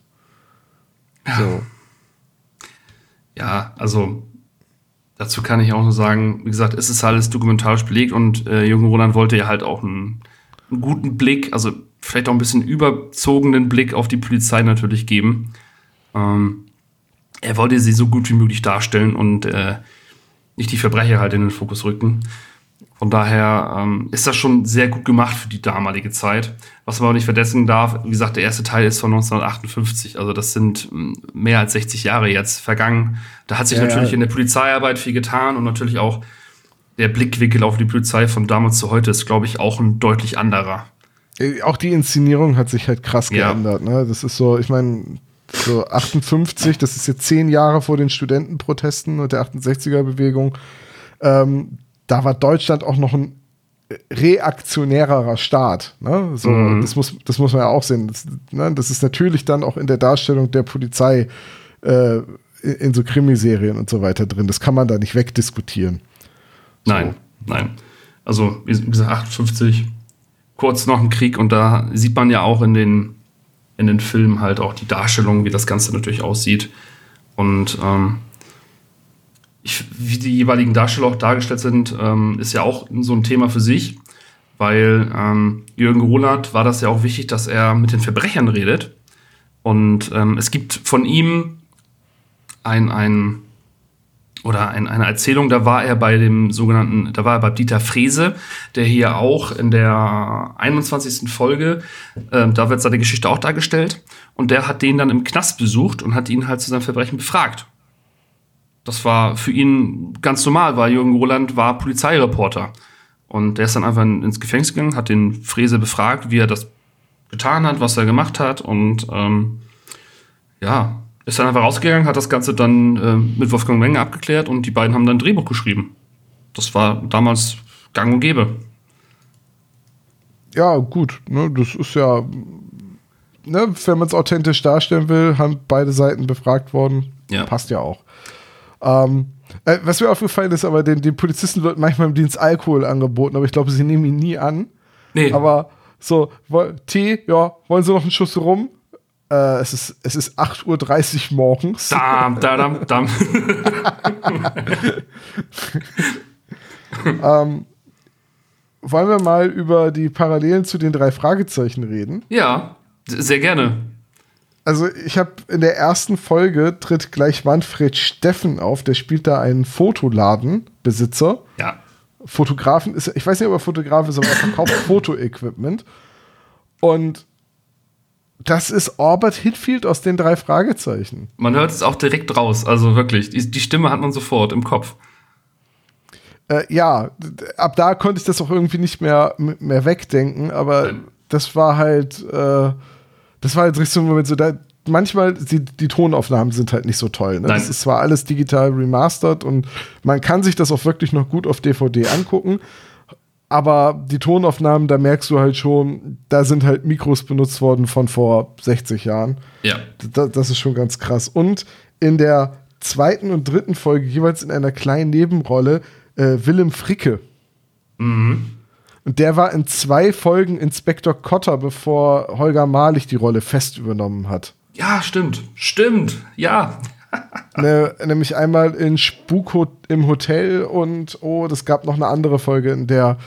So. Ja, also dazu kann ich auch nur sagen, wie gesagt, es ist alles dokumentarisch belegt und äh, Jürgen Roland wollte ja halt auch einen, einen guten Blick, also vielleicht auch ein bisschen überzogenen Blick auf die Polizei natürlich geben. Ähm, er wollte sie so gut wie möglich darstellen und äh, nicht die Verbrecher halt in den Fokus rücken. Von daher ähm, ist das schon sehr gut gemacht für die damalige Zeit. Was man auch nicht vergessen darf, wie gesagt, der erste Teil ist von 1958, also das sind ähm, mehr als 60 Jahre jetzt vergangen. Da hat sich Ja, natürlich ja. in der Polizeiarbeit viel getan und natürlich auch der Blickwinkel auf die Polizei von damals zu heute ist, glaube ich, auch ein deutlich anderer. Äh, Auch die Inszenierung hat sich halt krass Ja. geändert. Ne? Das ist so, ich meine, so 58, das ist jetzt zehn Jahre vor den Studentenprotesten und der 68er-Bewegung. Ähm, da war Deutschland auch noch ein reaktionärerer Staat. Ne? So, Mhm. das, muss, das muss man ja auch sehen. Das, ne? das ist natürlich dann auch in der Darstellung der Polizei äh, in, in so Krimiserien und so weiter drin. Das kann man da nicht wegdiskutieren. Nein, nein. Also, wie gesagt, 58, kurz nach dem Krieg und da sieht man ja auch in den, in den Filmen halt auch die Darstellung, wie das Ganze natürlich aussieht. Und ähm, ich, wie die jeweiligen Darsteller auch dargestellt sind, ähm, ist ja auch so ein Thema für sich, weil ähm, Jürgen Roland war das ja auch wichtig, dass er mit den Verbrechern redet. Und ähm, es gibt von ihm ein, ein oder ein, eine Erzählung, da war er bei dem sogenannten, da war er bei Dieter Frese, der hier auch in der 21. Folge, ähm, da wird seine Geschichte auch dargestellt. Und der hat den dann im Knast besucht und hat ihn halt zu seinem Verbrechen befragt. Das war für ihn ganz normal, weil Jürgen Roland war Polizeireporter. Und der ist dann einfach in- ins Gefängnis gegangen, hat den Frese befragt, wie er das getan hat, was er gemacht hat. Und ähm, ja, ist dann einfach rausgegangen, hat das Ganze dann äh, mit Wolfgang Menge abgeklärt und die beiden haben dann ein Drehbuch geschrieben. Das war damals gang und gäbe. Ja, gut, ne, das ist ja, ne, wenn man es authentisch darstellen will, haben beide Seiten befragt worden. Ja. Passt ja auch. Ähm, äh, was mir aufgefallen ist, aber den, den Polizisten wird manchmal im Dienst Alkohol angeboten, aber ich glaube, sie nehmen ihn nie an. Nee, Aber so, Tee, ja, wollen Sie noch einen Schuss rum? Äh, es, ist, es ist 8.30 Uhr morgens. dam, dam, dam. Wollen wir mal über die Parallelen zu den drei Fragezeichen reden? ja, sehr gerne. Also ich habe in der ersten Folge tritt gleich Manfred Steffen auf, der spielt da einen Fotoladenbesitzer. Ja. Fotografen ist, ich weiß nicht, ob er Fotograf ist, aber er verkauft Fotoequipment. Und das ist Orbert Hitfield aus den drei Fragezeichen. Man hört es auch direkt raus, also wirklich. Die, die Stimme hat man sofort im Kopf. Äh, ja, ab da konnte ich das auch irgendwie nicht mehr, mehr wegdenken, aber Nein. das war halt, äh, das war halt richtig so ein Moment so, da, manchmal, die, die Tonaufnahmen sind halt nicht so toll. Ne? Das ist zwar alles digital remastered und man kann sich das auch wirklich noch gut auf DVD angucken, aber die Tonaufnahmen, da merkst du halt schon, da sind halt Mikros benutzt worden von vor 60 Jahren. Ja. Da, das ist schon ganz krass. Und in der zweiten und dritten Folge, jeweils in einer kleinen Nebenrolle, äh, Willem Fricke. Und der war in zwei Folgen Inspektor Kotter, bevor Holger Malich die Rolle fest übernommen hat. Ja, stimmt. Stimmt. Ja. Ne, nämlich einmal in Spuk im Hotel und oh, das gab noch eine andere Folge, in der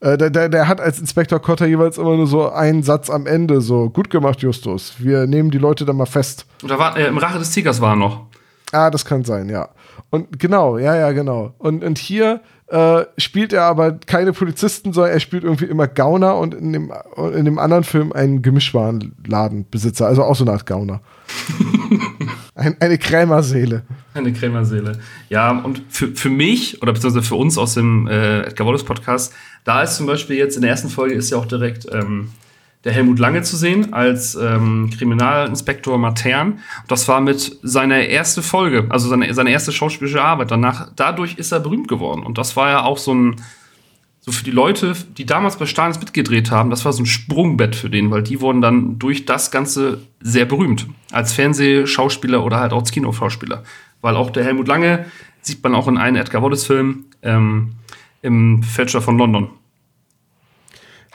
äh, der, der, der hat als Inspektor Kotter jeweils immer nur so einen Satz am Ende, so gut gemacht, Justus. Wir nehmen die Leute da mal fest. Und da war, äh, im Rache des Tigers war er noch. Ah, das kann sein, ja. Und genau, ja, ja, genau. Und, und hier äh, spielt er aber keine Polizisten, sondern er spielt irgendwie immer Gauner und in dem, in dem anderen Film einen Gemischwarenladenbesitzer, also auch so eine Art Gauner. Ein, eine Krämerseele. Eine Krämerseele. Ja, und für, für mich, oder beziehungsweise für uns aus dem äh, Edgar Wallace Podcast, da ist zum Beispiel jetzt in der ersten Folge ist ja auch direkt ähm, der Helmut Lange zu sehen als ähm, Kriminalinspektor Matern. Das war mit seiner erste Folge, also seine, seine erste schauspielische Arbeit. Danach, dadurch ist er berühmt geworden. Und das war ja auch so ein, so für die Leute, die damals bei Stahlins mitgedreht haben, das war so ein Sprungbett für den, weil die wurden dann durch das Ganze sehr berühmt. Als Fernsehschauspieler oder halt auch als Kinoschauspieler. Weil auch der Helmut Lange sieht man auch in einem Edgar Wallace-Film ähm, im Fälscher von London.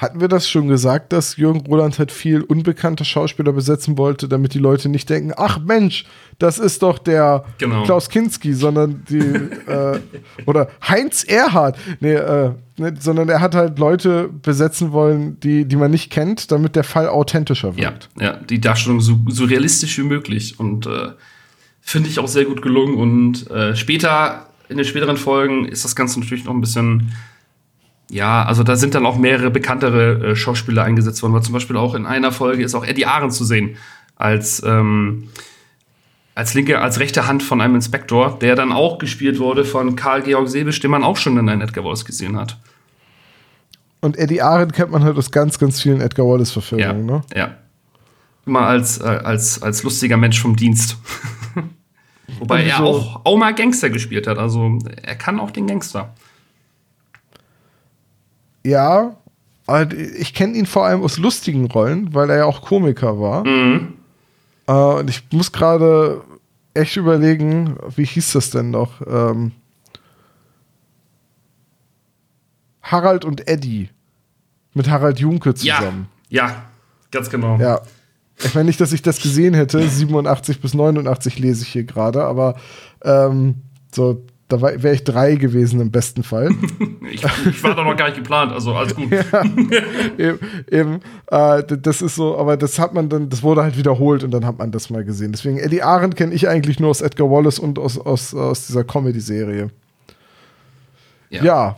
Hatten wir das schon gesagt, dass Jürgen Roland halt viel unbekannte Schauspieler besetzen wollte, damit die Leute nicht denken, ach Mensch, das ist doch der Genau. Klaus Kinski, sondern die äh, oder Heinz Erhardt. Nee, äh, ne, sondern er hat halt Leute besetzen wollen, die, die man nicht kennt, damit der Fall authentischer Ja, wirkt. ja, die Darstellung so, so realistisch wie möglich und äh, finde ich auch sehr gut gelungen. Und äh, später, in den späteren Folgen, ist das Ganze natürlich noch ein bisschen, ja, also da sind dann auch mehrere bekanntere äh, Schauspieler eingesetzt worden, weil zum Beispiel auch in einer Folge ist auch Eddie Ahren zu sehen als ähm, als linke, als rechte Hand von einem Inspektor, der dann auch gespielt wurde von Karl Georg Sebisch, den man auch schon in einem Edgar Wallace gesehen hat. Und Eddie Arendt kennt man halt aus ganz, ganz vielen Edgar Ja, Wallace-Verfilmungen. Ne? ja. Immer als, äh, als, als lustiger Mensch vom Dienst. Wobei Und er auch, auch mal Gangster gespielt hat. Also er kann auch den Gangster. Ja, aber ich kenne ihn vor allem aus lustigen Rollen, weil er ja auch Komiker war. Mhm. Äh, und ich muss gerade echt überlegen, wie hieß das denn noch? Ähm, Harald und Eddie. Mit Harald Junke Ja, zusammen. ja, ganz genau. Ja. Ich meine nicht, dass ich das gesehen hätte. 87 bis 89 lese ich hier gerade, aber ähm, so, da wäre ich drei gewesen im besten Fall. Ich, ich war da noch gar nicht geplant, also alles gut. eben, eben äh, das ist so, aber das hat man dann, das wurde halt wiederholt und dann hat man das mal gesehen. Deswegen, Eddie Arendt kenne ich eigentlich nur aus Edgar Wallace und aus, aus, aus dieser Comedy-Serie. Ja.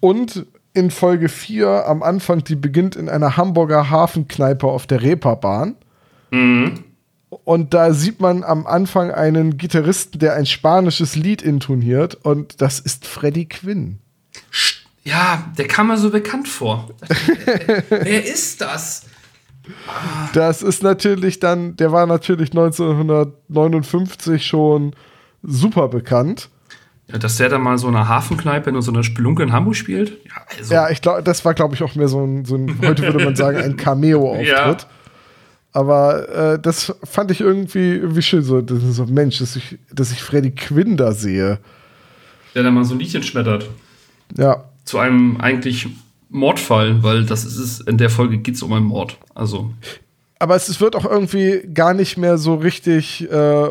und in Folge 4 am Anfang, die beginnt in einer Hamburger Hafenkneipe auf der Reeperbahn. Und da sieht man am Anfang einen Gitarristen, der ein spanisches Lied intoniert und das ist Freddie Quinn. Ja, der kam mir so bekannt vor. Wer ist das? Das ist natürlich dann, der war natürlich 1959 schon super bekannt. Ja, dass der da mal so eine Hafenkneipe in so einer Spelunke in Hamburg spielt? Ja, also. Ja, ich glaube, das war, glaube ich, auch mehr so ein, so ein, heute würde man sagen, ein Cameo-Auftritt. Ja. Aber äh, das fand ich irgendwie, irgendwie schön. So, das so, Mensch, dass ich, dass ich Freddie Quinn da sehe. Der da mal so ein Liedchen schmettert. Ja. Zu einem eigentlich Mordfall, weil das ist es, in der Folge geht es um einen Mord. Also, Aber es, es wird auch irgendwie gar nicht mehr so richtig äh,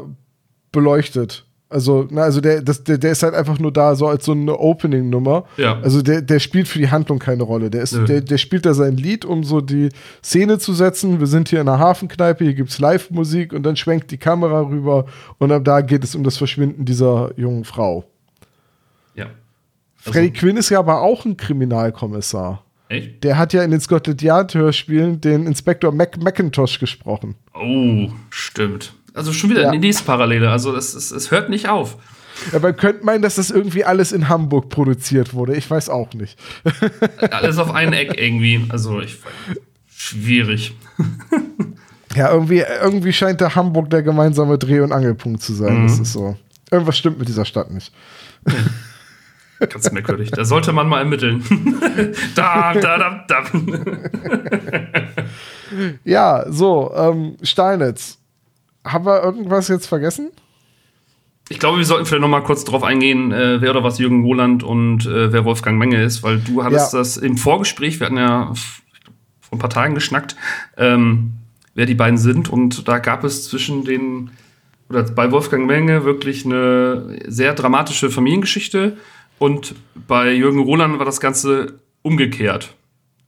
beleuchtet. Also, na, also der, das, der, der ist halt einfach nur da, so als so eine Opening-Nummer. Ja. Also der, der spielt für die Handlung keine Rolle. Der, ist, Nö. der, der spielt da sein Lied, um so die Szene zu setzen. Wir sind hier in einer Hafenkneipe, hier gibt's Live-Musik und dann schwenkt die Kamera rüber und ab da geht es um das Verschwinden dieser jungen Frau. ja. Freddie Quinn ist ja aber auch ein Kriminalkommissar. Echt? Der hat ja in den Scotland Yard-Hörspielen den Inspektor Mac McIntosh gesprochen. Oh, stimmt. Also schon wieder Ja. eine nächste Parallele. Also es, es, es hört nicht auf. Ja, man könnte meinen, dass das irgendwie alles in Hamburg produziert wurde. Ich weiß auch nicht. Alles auf ein Eck irgendwie. Also ich schwierig. Ja, irgendwie, irgendwie scheint der Hamburg der gemeinsame Dreh- und Angelpunkt zu sein. Das ist so. Irgendwas stimmt mit dieser Stadt nicht. Ganz merkwürdig. Da sollte man mal ermitteln. da, da, da, da. Ja, so, ähm, Steinitz. Haben wir irgendwas jetzt vergessen? Ich glaube, wir sollten vielleicht noch mal kurz drauf eingehen, äh, wer oder was Jürgen Roland und äh, wer Wolfgang Menge ist, weil du hattest Ja. das im Vorgespräch, wir hatten ja vor ein paar Tagen geschnackt, ähm, wer die beiden sind und da gab es zwischen den oder bei Wolfgang Menge wirklich eine sehr dramatische Familiengeschichte und bei Jürgen Roland war das Ganze umgekehrt.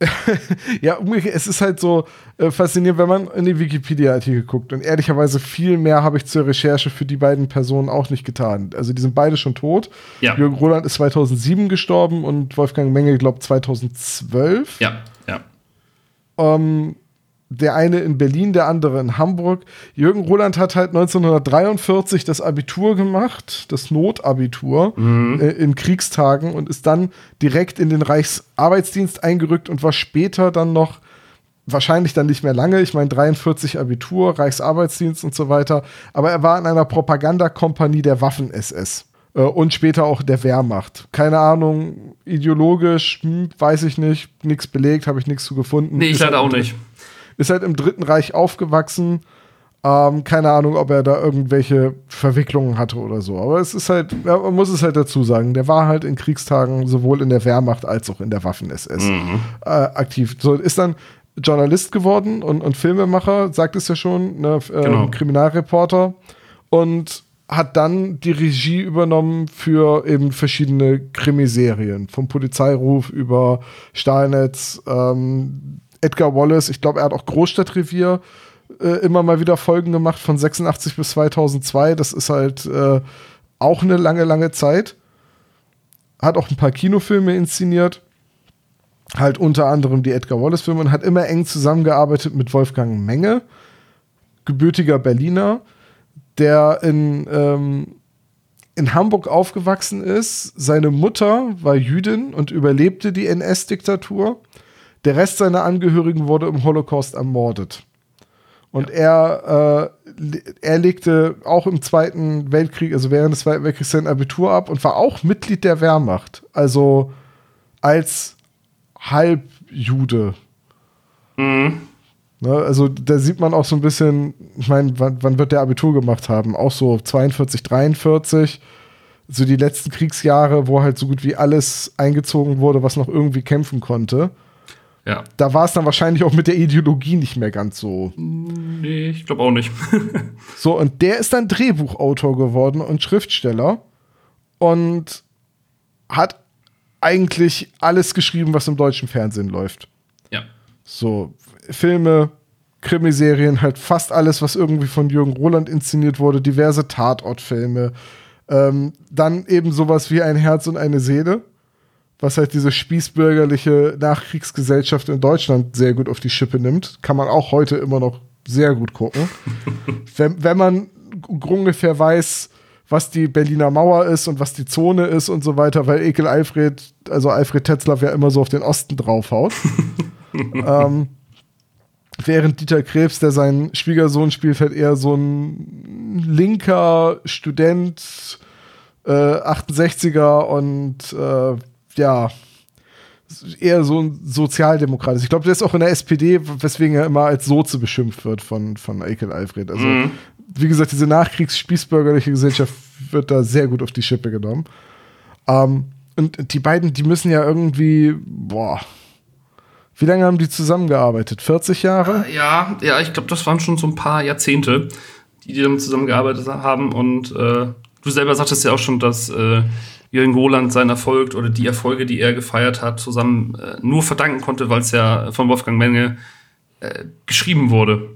Ja, umgekehrt, es ist halt so äh, faszinierend, wenn man in die Wikipedia-Artikel guckt. Und ehrlicherweise viel mehr habe ich zur Recherche für die beiden Personen auch nicht getan. Also die sind beide schon tot. Ja. Jürgen Roland ist 2007 gestorben und Wolfgang Menge, glaube 2012. Ja, ja. Ähm, der eine in Berlin, der andere in Hamburg. Jürgen Roland hat halt 1943 das Abitur gemacht, das Notabitur äh, in Kriegstagen und ist dann direkt in den Reichsarbeitsdienst eingerückt und war später dann noch wahrscheinlich dann nicht mehr lange. Ich meine, 43 Abitur, Reichsarbeitsdienst und so weiter. Aber er war in einer Propagandakompanie der Waffen-SS. Äh, und später auch der Wehrmacht. Keine Ahnung, ideologisch, hm, weiß ich nicht, nichts belegt, habe ich nichts zu gefunden. Nee, ich leider halt auch nicht. Ist halt im Dritten Reich aufgewachsen. Ähm, keine Ahnung, ob er da irgendwelche Verwicklungen hatte oder so. Aber es ist halt, man muss es halt dazu sagen, der war halt in Kriegstagen sowohl in der Wehrmacht als auch in der Waffen-SS mhm. äh, aktiv. So ist dann Journalist geworden und, und Filmemacher, sagt es ja schon, ne, äh, genau. Kriminalreporter. Und hat dann die Regie übernommen für eben verschiedene Krimiserien. Vom Polizeiruf über Stahlnetz, ähm, Edgar Wallace, ich glaube, er hat auch Großstadtrevier äh, immer mal wieder Folgen gemacht von 86 bis 2002. Das ist halt äh, auch eine lange, lange Zeit. Hat auch ein paar Kinofilme inszeniert. Halt unter anderem die Edgar Wallace-Filme und hat immer eng zusammengearbeitet mit Wolfgang Menge, gebürtiger Berliner der in, ähm, in Hamburg aufgewachsen ist. Seine Mutter war Jüdin und überlebte die NS-Diktatur. Der Rest seiner Angehörigen wurde im Holocaust ermordet. Und ja. er, äh, er legte auch im Zweiten Weltkrieg, also während des Zweiten Weltkriegs, sein Abitur ab und war auch Mitglied der Wehrmacht. Also als Halbjude. Mhm. Ne, also da sieht man auch so ein bisschen, ich meine, wann, wann, wird der Abitur gemacht haben? Auch so 42, 43, so die letzten Kriegsjahre, wo halt so gut wie alles eingezogen wurde, was noch irgendwie kämpfen konnte. Ja. Da war es dann wahrscheinlich auch mit der Ideologie nicht mehr ganz so. Nee, ich glaube auch nicht. so, und der ist dann Drehbuchautor geworden und Schriftsteller und hat eigentlich alles geschrieben, was im deutschen Fernsehen läuft. Ja. So, Filme, Krimiserien, halt fast alles, was irgendwie von Jürgen Roland inszeniert wurde, diverse Tatortfilme. Ähm, dann eben sowas wie ein Herz und eine Seele, was halt diese spießbürgerliche Nachkriegsgesellschaft in Deutschland sehr gut auf die Schippe nimmt. Kann man auch heute immer noch sehr gut gucken. wenn, wenn man ungefähr weiß, was die Berliner Mauer ist und was die Zone ist und so weiter, weil Ekel Alfred, also Alfred Tetzlaff ja immer so auf den Osten draufhaut. ähm, Während Dieter Krebs, der seinen Schwiegersohn spielt, halt eher so ein linker Student, äh, 68er und äh, ja, eher so ein Sozialdemokrat ist. Ich glaube, der ist auch in der SPD, weswegen er immer als Soze beschimpft wird von, von Ekel Alfred. Also, mhm. wie gesagt, diese nachkriegs-spießbürgerliche Gesellschaft wird da sehr gut auf die Schippe genommen. Ähm, und die beiden, die müssen ja irgendwie, boah, wie lange haben die zusammengearbeitet? 40 Jahre? Äh, ja, ja, ich glaube, das waren schon so ein paar Jahrzehnte, die die dann zusammengearbeitet haben. Und äh, du selber sagtest ja auch schon, dass äh, Jürgen Roland seinen Erfolg oder die Erfolge, die er gefeiert hat, zusammen äh, nur verdanken konnte, weil es ja von Wolfgang Menge äh, geschrieben wurde.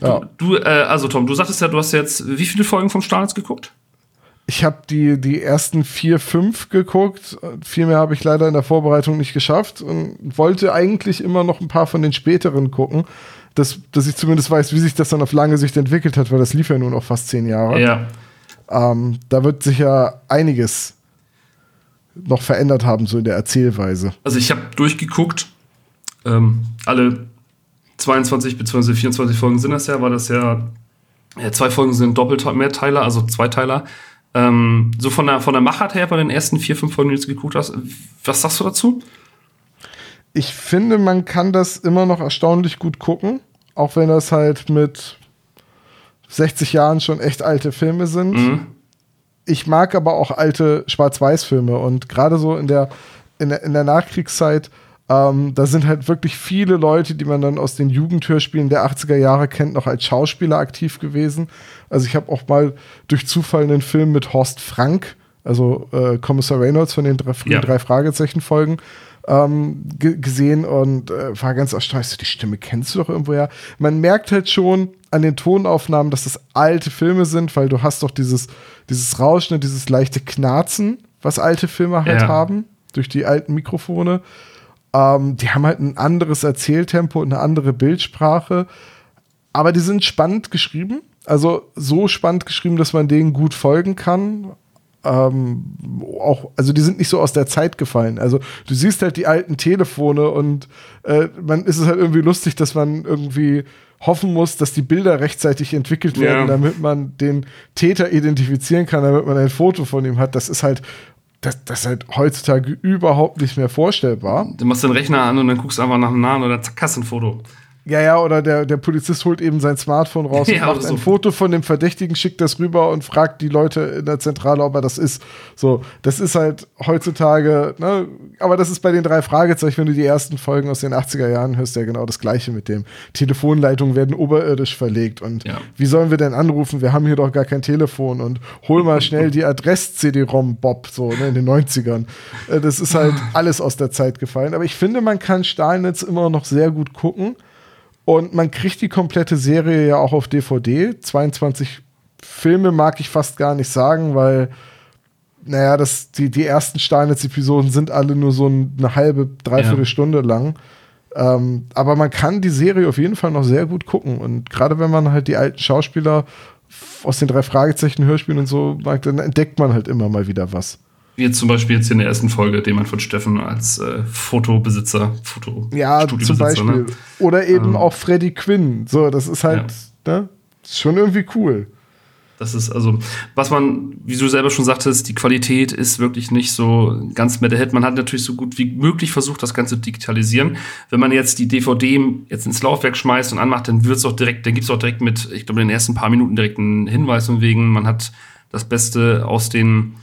Ja. Du, du äh, also Tom, du sagtest ja, du hast jetzt wie viele Folgen vom Stahlnetz geguckt? Ich habe die, die ersten vier, fünf geguckt. Viel mehr habe ich leider in der Vorbereitung nicht geschafft und wollte eigentlich immer noch ein paar von den späteren gucken, dass, dass ich zumindest weiß, wie sich das dann auf lange Sicht entwickelt hat, weil das lief ja nun auch fast zehn Jahre. Ja. Ähm, da wird sich ja einiges noch verändert haben, so in der Erzählweise. Also ich habe durchgeguckt, ähm, alle 22 bzw. 24 Folgen sind das ja, weil das ja, ja zwei Folgen sind doppelt Mehrteiler, also Zweiteiler. Ähm, so von der, von der Machart her bei den ersten vier, fünf Folgen, die du geguckt hast, was sagst du dazu? Ich finde, man kann das immer noch erstaunlich gut gucken, auch wenn das halt mit 60 Jahren schon echt alte Filme sind. Mhm. Ich mag aber auch alte Schwarz-Weiß-Filme und gerade so in der, in der, in der Nachkriegszeit ähm, da sind halt wirklich viele Leute, die man dann aus den Jugendhörspielen der 80er Jahre kennt, noch als Schauspieler aktiv gewesen. Also ich habe auch mal durch Zufall einen Film mit Horst Frank, also äh, Kommissar Reynolds von den drei, ja. drei Fragezeichen-Folgen, ähm, gesehen und äh, war ganz erstaunt. Die Stimme kennst du doch irgendwoher. Man merkt halt schon an den Tonaufnahmen, dass das alte Filme sind, weil du hast doch dieses, dieses Rauschen, dieses leichte Knarzen, was alte Filme halt ja. haben, durch die alten Mikrofone. Ähm, die haben halt ein anderes Erzähltempo und eine andere Bildsprache. Aber die sind spannend geschrieben. Also so spannend geschrieben, dass man denen gut folgen kann. ähm, auch, also die sind nicht so aus der Zeit gefallen. Also du siehst halt die alten Telefone und äh, man ist es halt irgendwie lustig, dass man irgendwie hoffen muss, dass die Bilder rechtzeitig entwickelt werden, ja. damit man den Täter identifizieren kann, damit man ein Foto von ihm hat. Das ist halt das, das ist halt heutzutage überhaupt nicht mehr vorstellbar. Du machst den Rechner an und dann guckst du einfach nach dem Namen oder zack, hast ein Foto. Ja, ja, oder der, der Polizist holt eben sein Smartphone raus ja, und macht so. ein Foto von dem Verdächtigen, schickt das rüber und fragt die Leute in der Zentrale, ob er das ist. So, das ist halt heutzutage, ne, aber das ist bei den drei Fragezeichen, wenn du die ersten Folgen aus den 80er Jahren hörst, ja genau das Gleiche mit dem. Telefonleitungen werden oberirdisch verlegt und ja. wie sollen wir denn anrufen? Wir haben hier doch gar kein Telefon und hol mal schnell die Adress-CD-ROM, Bob, so, ne, in den 90ern. Äh, das ist halt alles aus der Zeit gefallen. Aber ich finde, man kann Stahlnetz immer noch sehr gut gucken. Und man kriegt die komplette Serie ja auch auf DVD. 22 Filme mag ich fast gar nicht sagen, weil, naja, das, die, die ersten Steinitz-Episoden sind alle nur so eine halbe, dreiviertel ja. Stunde lang. Ähm, aber man kann die Serie auf jeden Fall noch sehr gut gucken. Und gerade wenn man halt die alten Schauspieler aus den drei Fragezeichen Hörspielen und so mag, dann entdeckt man halt immer mal wieder was. Wie jetzt zum Beispiel jetzt in der ersten Folge, den man von Steffen als äh, Fotobesitzer, Foto Ja, zum Beispiel. Ne? Oder eben ähm, auch Freddy Quinn. So, das ist halt, ja. ne? Ist schon irgendwie cool. Das ist also, was man, wie du selber schon sagtest, die Qualität ist wirklich nicht so ganz mehr der Hit. Man hat natürlich so gut wie möglich versucht, das Ganze zu digitalisieren. Wenn man jetzt die DVD jetzt ins Laufwerk schmeißt und anmacht, dann wird's auch direkt, dann gibt's auch direkt mit, ich glaube, in den ersten paar Minuten direkt einen Hinweis von wegen, man hat das Beste aus den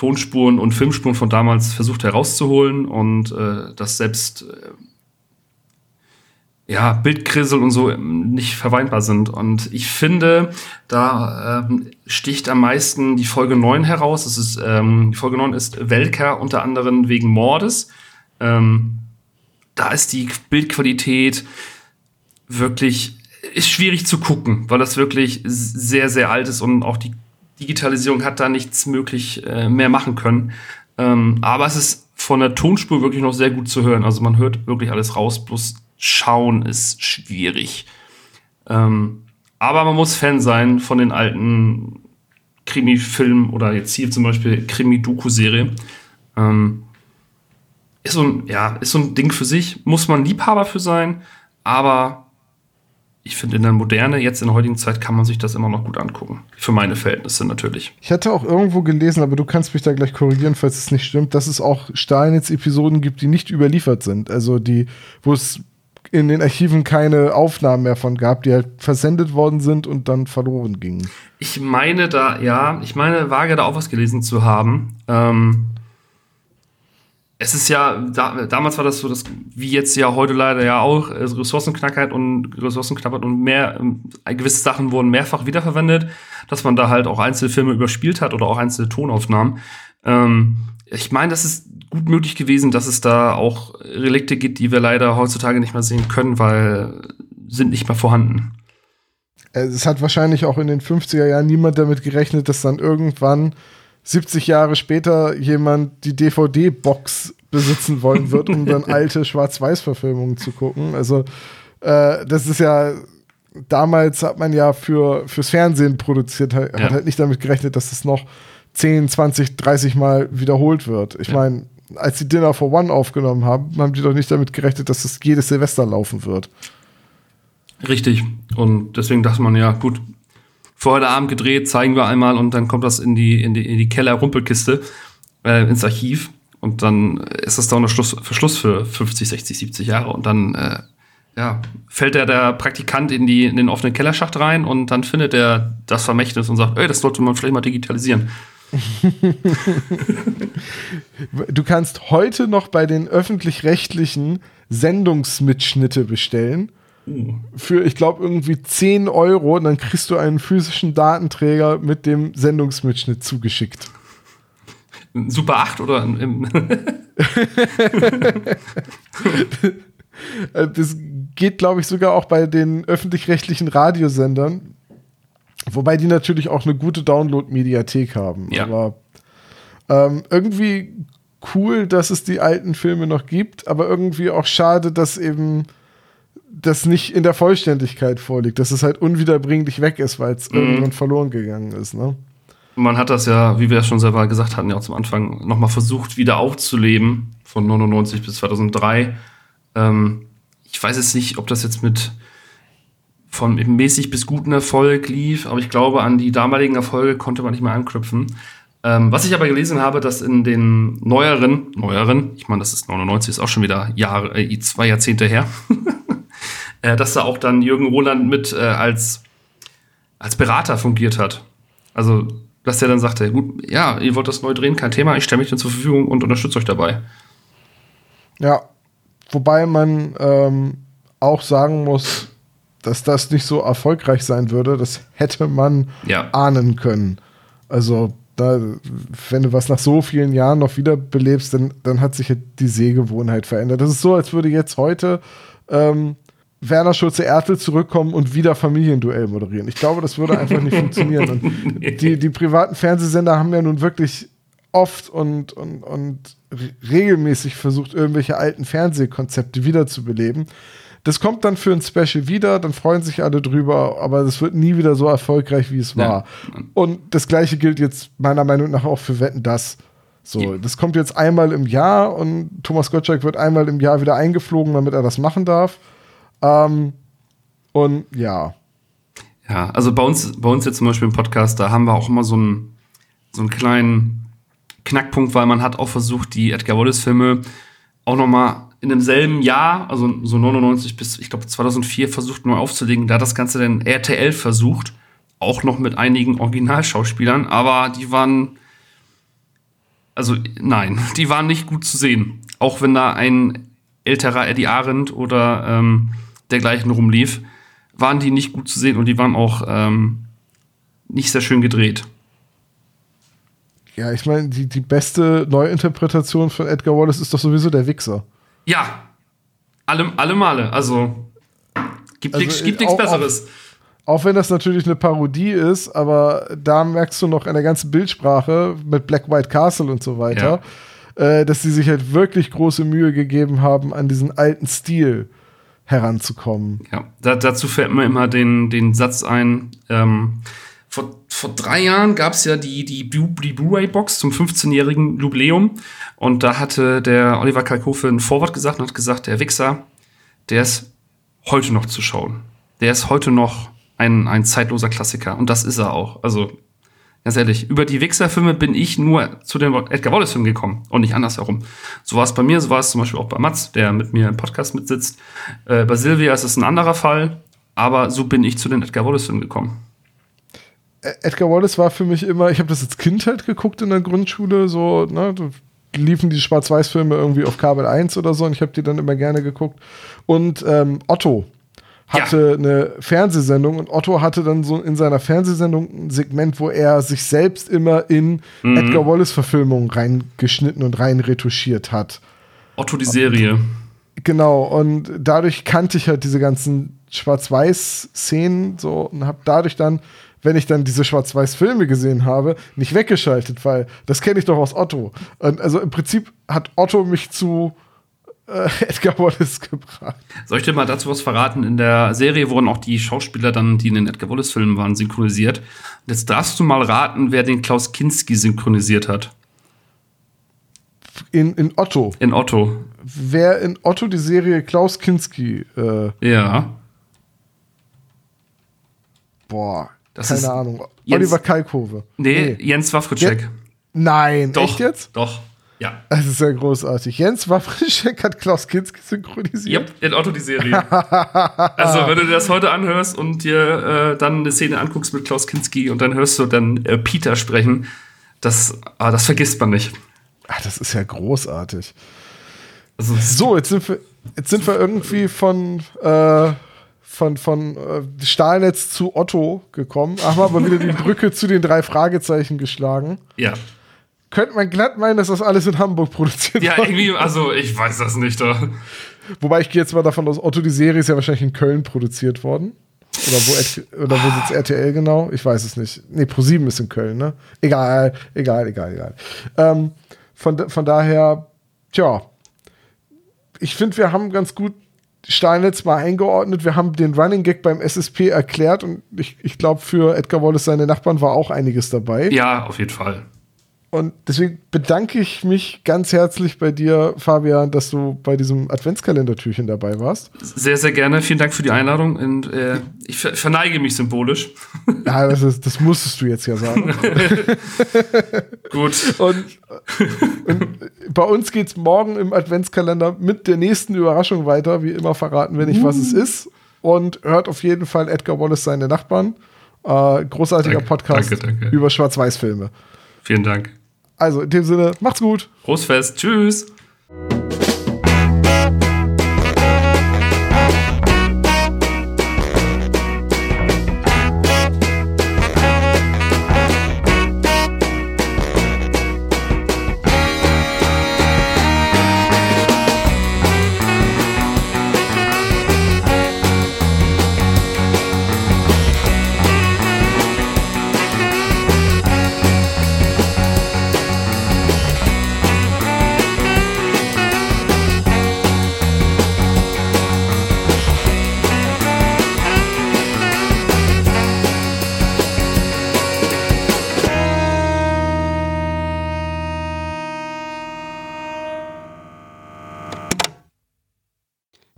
Tonspuren und Filmspuren von damals versucht herauszuholen und äh, dass selbst äh, ja, Bildkrissel und so ähm, nicht verweinbar sind. Und ich finde, da ähm, sticht am meisten die Folge 9 heraus. Das ist, ähm, die Folge 9 ist Welker unter anderem wegen Mordes. Ähm, da ist die Bildqualität wirklich ist schwierig zu gucken, weil das wirklich sehr, sehr alt ist und auch die Digitalisierung hat da nichts möglich äh, mehr machen können. Ähm, aber es ist von der Tonspur wirklich noch sehr gut zu hören. Also man hört wirklich alles raus, bloß schauen ist schwierig. Ähm, aber man muss Fan sein von den alten Krimi-Filmen oder jetzt hier zum Beispiel Krimi-Doku-Serie. Ähm, ist so ja, ist so ein Ding für sich. Muss man Liebhaber für sein, aber ich finde, in der Moderne, jetzt in der heutigen Zeit, kann man sich das immer noch gut angucken. Für meine Verhältnisse natürlich. Ich hatte auch irgendwo gelesen, aber du kannst mich da gleich korrigieren, falls es nicht stimmt, dass es auch Steinitz-Episoden gibt, die nicht überliefert sind. Also die, wo es in den Archiven keine Aufnahmen mehr von gab, die halt versendet worden sind und dann verloren gingen. Ich meine da, ja, ich meine vage da auch was gelesen zu haben. Ähm, es ist ja, da, damals war das so, dass, wie jetzt ja heute leider ja auch, also Ressourcenknackheit und Ressourcenknappheit und mehr, äh, gewisse Sachen wurden mehrfach wiederverwendet, dass man da halt auch einzelne Filme überspielt hat oder auch einzelne Tonaufnahmen. Ähm, ich meine, das ist gut möglich gewesen, dass es da auch Relikte gibt, die wir leider heutzutage nicht mehr sehen können, weil sind nicht mehr vorhanden. Es hat wahrscheinlich auch in den 50er Jahren niemand damit gerechnet, dass dann irgendwann 70 Jahre später jemand die DVD-Box besitzen wollen wird, um dann alte Schwarz-Weiß-Verfilmungen zu gucken. Also, äh, das ist ja, damals hat man ja für, fürs Fernsehen produziert, hat, ja. halt nicht damit gerechnet, dass es noch 10, 20, 30 Mal wiederholt wird. Ich ja. meine, als sie Dinner for One aufgenommen haben, haben die doch nicht damit gerechnet, dass es jedes Silvester laufen wird. Richtig. Und deswegen dachte man, ja, gut, für heute Abend gedreht, zeigen wir einmal und dann kommt das in die, in die, in die Keller-Rumpelkiste, äh, ins Archiv. Und dann ist das da unter Schluss, Verschluss für 50, 60, 70 Jahre. Und dann äh, ja, fällt der, der Praktikant in, die, in den offenen Kellerschacht rein und dann findet er das Vermächtnis und sagt, ey, das sollte man vielleicht mal digitalisieren. du kannst heute noch bei den öffentlich-rechtlichen Sendungsmitschnitte bestellen für, ich glaube, irgendwie 10 Euro und dann kriegst du einen physischen Datenträger mit dem Sendungsmitschnitt zugeschickt. Super 8 oder im. das geht, glaube ich, sogar auch bei den öffentlich-rechtlichen Radiosendern. Wobei die natürlich auch eine gute Download-Mediathek haben. Ja. Aber ähm, irgendwie cool, dass es die alten Filme noch gibt, aber irgendwie auch schade, dass eben das nicht in der Vollständigkeit vorliegt, dass es halt unwiederbringlich weg ist, weil es mhm. irgendwann verloren gegangen ist. Ne? Man hat das ja, wie wir ja schon selber gesagt hatten, ja auch zum Anfang, nochmal versucht, wieder aufzuleben, von 99 bis 2003. Ähm, ich weiß jetzt nicht, ob das jetzt mit von mäßig bis guten Erfolg lief, aber ich glaube, an die damaligen Erfolge konnte man nicht mehr anknüpfen. Ähm, was ich aber gelesen habe, dass in den neueren, neueren, ich meine, das ist 99, ist auch schon wieder Jahre, äh, zwei Jahrzehnte her, äh, dass da auch dann Jürgen Roland mit äh, als, als Berater fungiert hat. Also, dass der dann sagte, gut, ja, ihr wollt das neu drehen, kein Thema, ich stelle mich dann zur Verfügung und unterstütze euch dabei. Ja, wobei man ähm, auch sagen muss, dass das nicht so erfolgreich sein würde, das hätte man Ja. ahnen können. Also, da, wenn du was nach so vielen Jahren noch wieder belebst, dann, dann hat sich die Sehgewohnheit verändert. Das ist so, als würde jetzt heute ähm, Werner Schulze-Ertel zurückkommen und wieder Familienduell moderieren. Ich glaube, das würde einfach nicht funktionieren. Und die, die privaten Fernsehsender haben ja nun wirklich oft und, und, und re- regelmäßig versucht, irgendwelche alten Fernsehkonzepte wiederzubeleben. Das kommt dann für ein Special wieder, dann freuen sich alle drüber, aber das wird nie wieder so erfolgreich, wie es Ja. war. Und das gleiche gilt jetzt meiner Meinung nach auch für Wetten das. So, Ja. das kommt jetzt einmal im Jahr und Thomas Gottschalk wird einmal im Jahr wieder eingeflogen, damit er das machen darf. Ähm, und ja, Ja, also bei uns, bei uns jetzt zum Beispiel im Podcast, da haben wir auch immer so einen, so einen kleinen Knackpunkt, weil man hat auch versucht, die Edgar Wallace-Filme auch noch mal in demselben Jahr, also so 99 bis, ich glaube, 2004 versucht neu aufzulegen. Da hat das Ganze dann RTL versucht, auch noch mit einigen Originalschauspielern, aber die waren, also nein, die waren nicht gut zu sehen. Auch wenn da ein älterer Eddie Arendt oder ähm, dergleichen rumlief, waren die nicht gut zu sehen und die waren auch ähm, nicht sehr schön gedreht. ja, ich meine, die, die beste Neuinterpretation von Edgar Wallace ist doch sowieso der Wichser. Ja, alle, alle Male. Also gibt Also, nichts gibt nichts auch- Besseres. Auch wenn das natürlich eine Parodie ist, aber da merkst du noch in der ganzen Bildsprache mit Black White Castle und so weiter, äh, dass sie sich halt wirklich große Mühe gegeben haben, an diesen alten Stil heranzukommen. Ja, da, dazu fällt mir immer den, den Satz ein. Ähm, vor, vor drei Jahren gab es ja die, die, Blu- die Blu-ray-Box zum 15-jährigen Jubiläum. Und da hatte der Oliver Kalkofe ein Vorwort gesagt und hat gesagt, der Wichser, der ist heute noch zu schauen. Der ist heute noch ein, ein zeitloser Klassiker. Und das ist er auch. Also, ganz ehrlich, über die Wichser-Filme bin ich nur zu den Edgar Wallace-Filmen gekommen und nicht andersherum. So war es bei mir, so war es zum Beispiel auch bei Mats, der mit mir im Podcast mitsitzt. Äh, bei Silvia ist es ein anderer Fall, aber so bin ich zu den Edgar Wallace-Filmen gekommen. Edgar Wallace war für mich immer, ich habe das als Kind halt geguckt in der Grundschule, so, ne, liefen die Schwarz-Weiß-Filme irgendwie auf Kabel 1 oder so und ich habe die dann immer gerne geguckt. Und ähm, Otto hatte eine Fernsehsendung und Otto hatte dann so in seiner Fernsehsendung ein Segment, wo er sich selbst immer in Edgar Wallace-Verfilmungen reingeschnitten und rein retuschiert hat. Otto die Serie. Genau, und dadurch kannte ich halt diese ganzen Schwarz-Weiß-Szenen so und habe dadurch dann, wenn ich dann diese Schwarz-Weiß-Filme gesehen habe, nicht weggeschaltet, weil das kenne ich doch aus Otto. Und also im Prinzip hat Otto mich zu äh, Edgar Wallace gebracht. Soll ich dir mal dazu was verraten? In der Serie wurden auch die Schauspieler dann, die in den Edgar Wallace-Filmen waren, synchronisiert. Und jetzt darfst du mal raten, wer den Klaus Kinski synchronisiert hat. In, in Otto. In Otto. Wer in Otto die Serie Klaus Kinski, äh, Ja. boah, Das keine Ahnung. Jens- Oliver Kalkove. Nee, Jens Wawritschek. Nein, Doch. echt jetzt? Doch. Ja. Das ist ja großartig. Jens Wawritschek hat Klaus Kinski synchronisiert. Yep, in Otto die Serie. also, wenn du dir das heute anhörst und dir äh, dann eine Szene anguckst mit Klaus Kinski und dann hörst du dann äh, Peter sprechen, das, ah, das vergisst man nicht. Ach, das ist ja großartig. Also, So, jetzt sind wir, jetzt sind wir irgendwie von, äh, von, von äh, Stahlnetz zu Otto gekommen, haben aber wieder die Brücke zu den drei Fragezeichen geschlagen. ja. Könnte man glatt meinen, dass das alles in Hamburg produziert Ja, wurde. irgendwie, also ich weiß das nicht. Da. Wobei ich gehe jetzt mal davon aus, Otto, die Serie ist ja wahrscheinlich in Köln produziert worden. Oder wo, oder wo sitzt RTL genau? Ich weiß es nicht. Nee, Pro7 ist in Köln, ne? Egal, egal, egal, egal. Ähm, von, von daher, tja, ich finde, wir haben ganz gut Stahlnetz mal eingeordnet. Wir haben den Running Gag beim SSP erklärt und ich, ich glaube, für Edgar Wallace seine Nachbarn war auch einiges dabei. Ja, auf jeden Fall. Und deswegen bedanke ich mich ganz herzlich bei dir, Fabian, dass du bei diesem Adventskalendertürchen dabei warst. Sehr, sehr gerne. Vielen Dank für die Einladung und äh, ich ver verneige mich symbolisch. Ja, das, ist, das musstest du jetzt ja sagen. Gut. Und, und bei uns geht es morgen im Adventskalender mit der nächsten Überraschung weiter. Wie immer verraten wir nicht, was es ist. Und hört auf jeden Fall Edgar Wallace seine Nachbarn. Äh, großartiger Danke, Podcast danke, danke. über Schwarz-Weiß-Filme. Vielen Dank. Also in dem Sinne, macht's gut. Großfest. Tschüss.